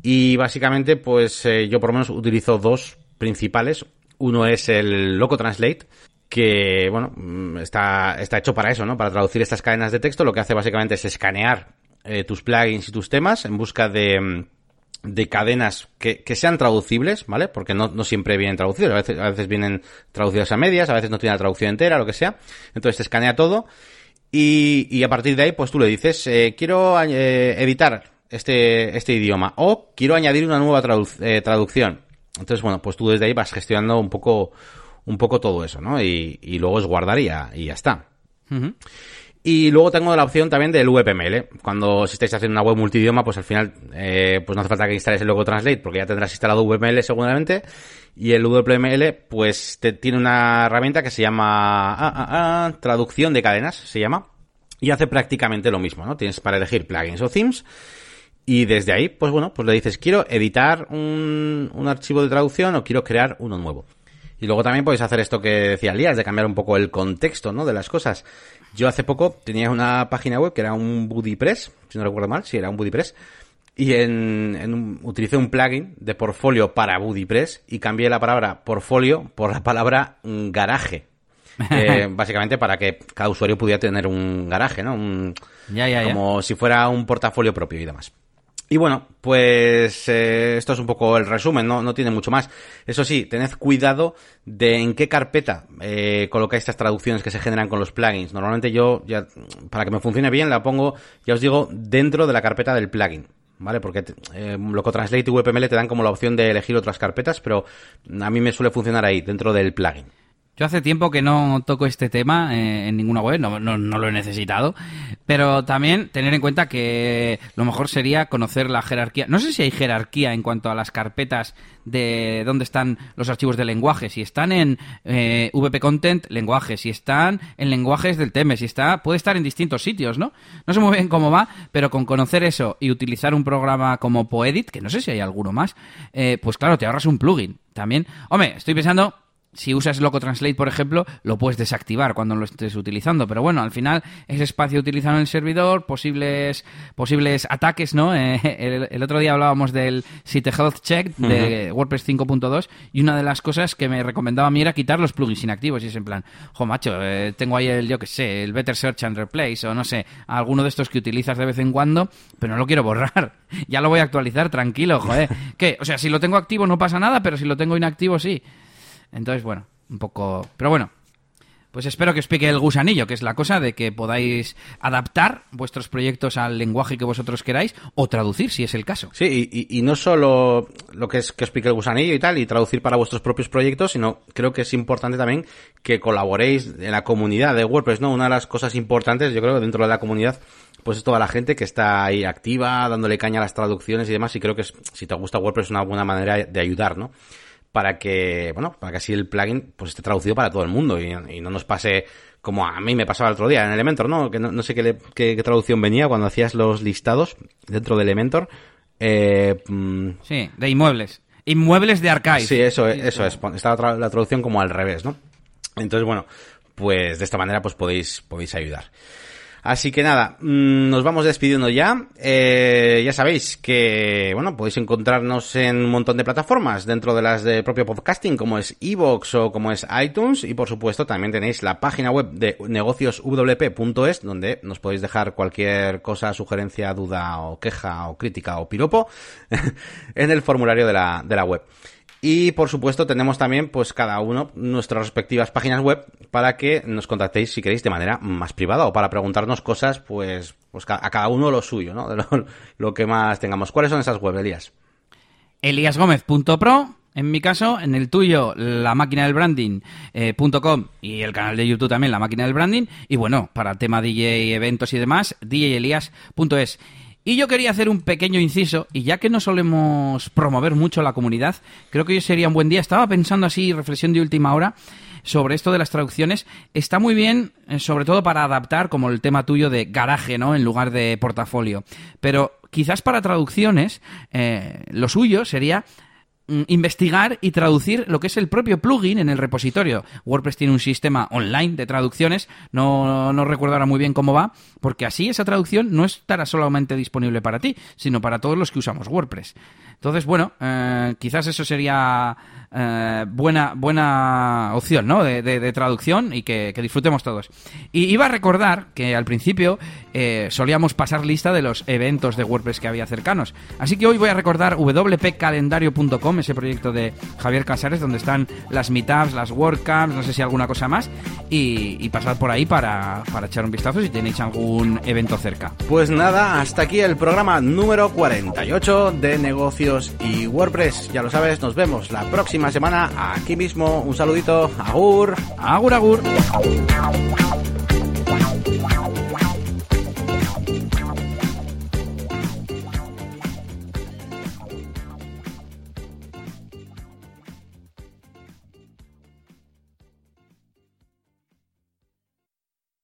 Y básicamente, pues eh, yo por lo menos utilizo dos principales. Uno es el Loco Translate, que, bueno, mm, está, está hecho para eso, ¿no? Para traducir estas cadenas de texto. Lo que hace básicamente es escanear eh, tus plugins y tus temas en busca de mm, de cadenas que, que, sean traducibles, ¿vale? Porque no, no siempre vienen traducidos, a veces, a veces vienen traducidas a medias, a veces no tiene la traducción entera, lo que sea. Entonces te escanea todo y, y a partir de ahí pues tú le dices, eh, quiero eh, editar este, este idioma o quiero añadir una nueva eh, traducción. Entonces, bueno, pues tú desde ahí vas gestionando un poco, un poco todo eso, ¿no? Y, y luego es guardar y ya está. Y luego tengo la opción también del VPML. Cuando si estáis haciendo una web multidioma, pues al final, eh, pues no hace falta que instales el logo Translate, porque ya tendrás instalado VPML seguramente. Y el VPML, pues te, tiene una herramienta que se llama ah, ah, ah, traducción de cadenas, se llama. Y hace prácticamente lo mismo, ¿no? Tienes para elegir plugins o themes. Y desde ahí, pues bueno, pues le dices, quiero editar un, un archivo de traducción o quiero crear uno nuevo. Y luego también podéis hacer esto que decía Lías, de cambiar un poco el contexto, ¿no? De las cosas. Yo hace poco tenía una página web que era un BuddyPress, si no recuerdo mal, sí, era un BuddyPress. Y en, en un, utilicé un plugin de portfolio para BuddyPress y cambié la palabra portfolio por la palabra garaje. Eh, básicamente para que cada usuario pudiera tener un garaje, ¿no? Un, ya, ya, como si fuera un portafolio propio y demás. Y bueno, pues eh, esto es un poco el resumen, ¿no? no tiene mucho más. Eso sí, tened cuidado de en qué carpeta eh, colocáis estas traducciones que se generan con los plugins. Normalmente yo, ya, para que me funcione bien, la pongo, ya os digo, dentro de la carpeta del plugin. ¿Vale? Porque eh, Loco Translate y WPML te dan como la opción de elegir otras carpetas, pero a mí me suele funcionar ahí, dentro del plugin. Yo hace tiempo que no toco este tema eh, en ninguna web, no, lo he necesitado, pero también tener en cuenta que lo mejor sería conocer la jerarquía. No sé si hay jerarquía en cuanto a las carpetas de dónde están los archivos de lenguaje. Si están en eh, VP Content, lenguaje. Si están en lenguajes del tema. Si está, puede estar en distintos sitios, ¿no? No sé muy bien cómo va, pero con conocer eso y utilizar un programa como Poedit, que no sé si hay alguno más, eh, pues claro, te ahorras un plugin. También, hombre, estoy pensando si usas Loco Translate, por ejemplo, lo puedes desactivar cuando lo estés utilizando. Pero bueno, al final, ese espacio utilizado en el servidor, posibles, posibles ataques, ¿no? Eh, el, otro día hablábamos del Site Health Check de WordPress 5.2 y una de las cosas que me recomendaba a mí era quitar los plugins inactivos. Y es en plan, jo, macho, eh, tengo ahí el, yo que sé, el Better Search and Replace o no sé, alguno de estos que utilizas de vez en cuando, pero no lo quiero borrar. ya lo voy a actualizar, tranquilo, joder. ¿Qué? O sea, si lo tengo activo no pasa nada, pero si lo tengo inactivo sí. Entonces, bueno, un poco... Pero bueno, pues espero que os pique el gusanillo, que es la cosa de que podáis adaptar vuestros proyectos al lenguaje que vosotros queráis o traducir, si es el caso. Sí, y, no solo lo que es que os pique el gusanillo y tal, y traducir para vuestros propios proyectos, sino creo que es importante también que colaboréis en la comunidad de WordPress, ¿no? Una de las cosas importantes, yo creo, dentro de la comunidad, pues es toda la gente que está ahí activa, dándole caña a las traducciones y demás, y creo que si te gusta WordPress es una buena manera de ayudar, ¿no? Para que, bueno, para que así el plugin pues esté traducido para todo el mundo y, no nos pase como a mí me pasaba el otro día en Elementor, ¿no? Que no, sé qué, traducción venía cuando hacías los listados dentro de Elementor. Eh, mm, sí, de inmuebles. Inmuebles de Archive. Sí, eso, eso es. Estaba la traducción como al revés, ¿no? Entonces, bueno, pues de esta manera pues podéis, podéis ayudar. Así que nada, mm, nos vamos despidiendo ya. Eh, ya sabéis que, bueno, podéis encontrarnos en un montón de plataformas dentro de las de propio podcasting, como es Evox o como es iTunes. Y por supuesto, también tenéis la página web de negocioswp.es, donde nos podéis dejar cualquier cosa, sugerencia, duda o queja o crítica o piropo en el formulario de la, de la web. Y por supuesto tenemos también pues cada uno nuestras respectivas páginas web para que nos contactéis si queréis de manera más privada o para preguntarnos cosas pues, pues a cada uno lo suyo, ¿no? De lo, que más tengamos. ¿Cuáles son esas webs, Elías? eliasgomez.pro en mi caso, en el tuyo, la máquina del branding.com eh, y el canal de YouTube también, la máquina del branding. Y bueno, para tema DJ, eventos y demás, djelias.es. Y yo quería hacer un pequeño inciso, y ya que no solemos promover mucho la comunidad, creo que hoy sería un buen día. Estaba pensando así, reflexión de última hora, sobre esto de las traducciones. Está muy bien, eh, sobre todo para adaptar, como el tema tuyo de garaje, ¿no? En lugar de portafolio. Pero quizás para traducciones, eh, lo suyo sería investigar y traducir lo que es el propio plugin en el repositorio. WordPress tiene un sistema online de traducciones, no, no recuerdo ahora muy bien cómo va, porque así esa traducción no estará solamente disponible para ti, sino para todos los que usamos WordPress. Entonces, bueno, eh, quizás eso sería eh, buena, buena opción, ¿no? De, traducción y que, disfrutemos todos. Y iba a recordar que al principio eh, solíamos pasar lista de los eventos de WordPress que había cercanos. Así que hoy voy a recordar wpcalendario.com, ese proyecto de Javier Casares, donde están las meetups, las WordCamps, no sé si alguna cosa más, y, y pasar por ahí para, para echar un vistazo si tenéis algún evento cerca. Pues nada, hasta aquí el programa número 48 de negocio y WordPress. Ya lo sabes, nos vemos la próxima semana aquí mismo. Un saludito. Agur. Agur, agur.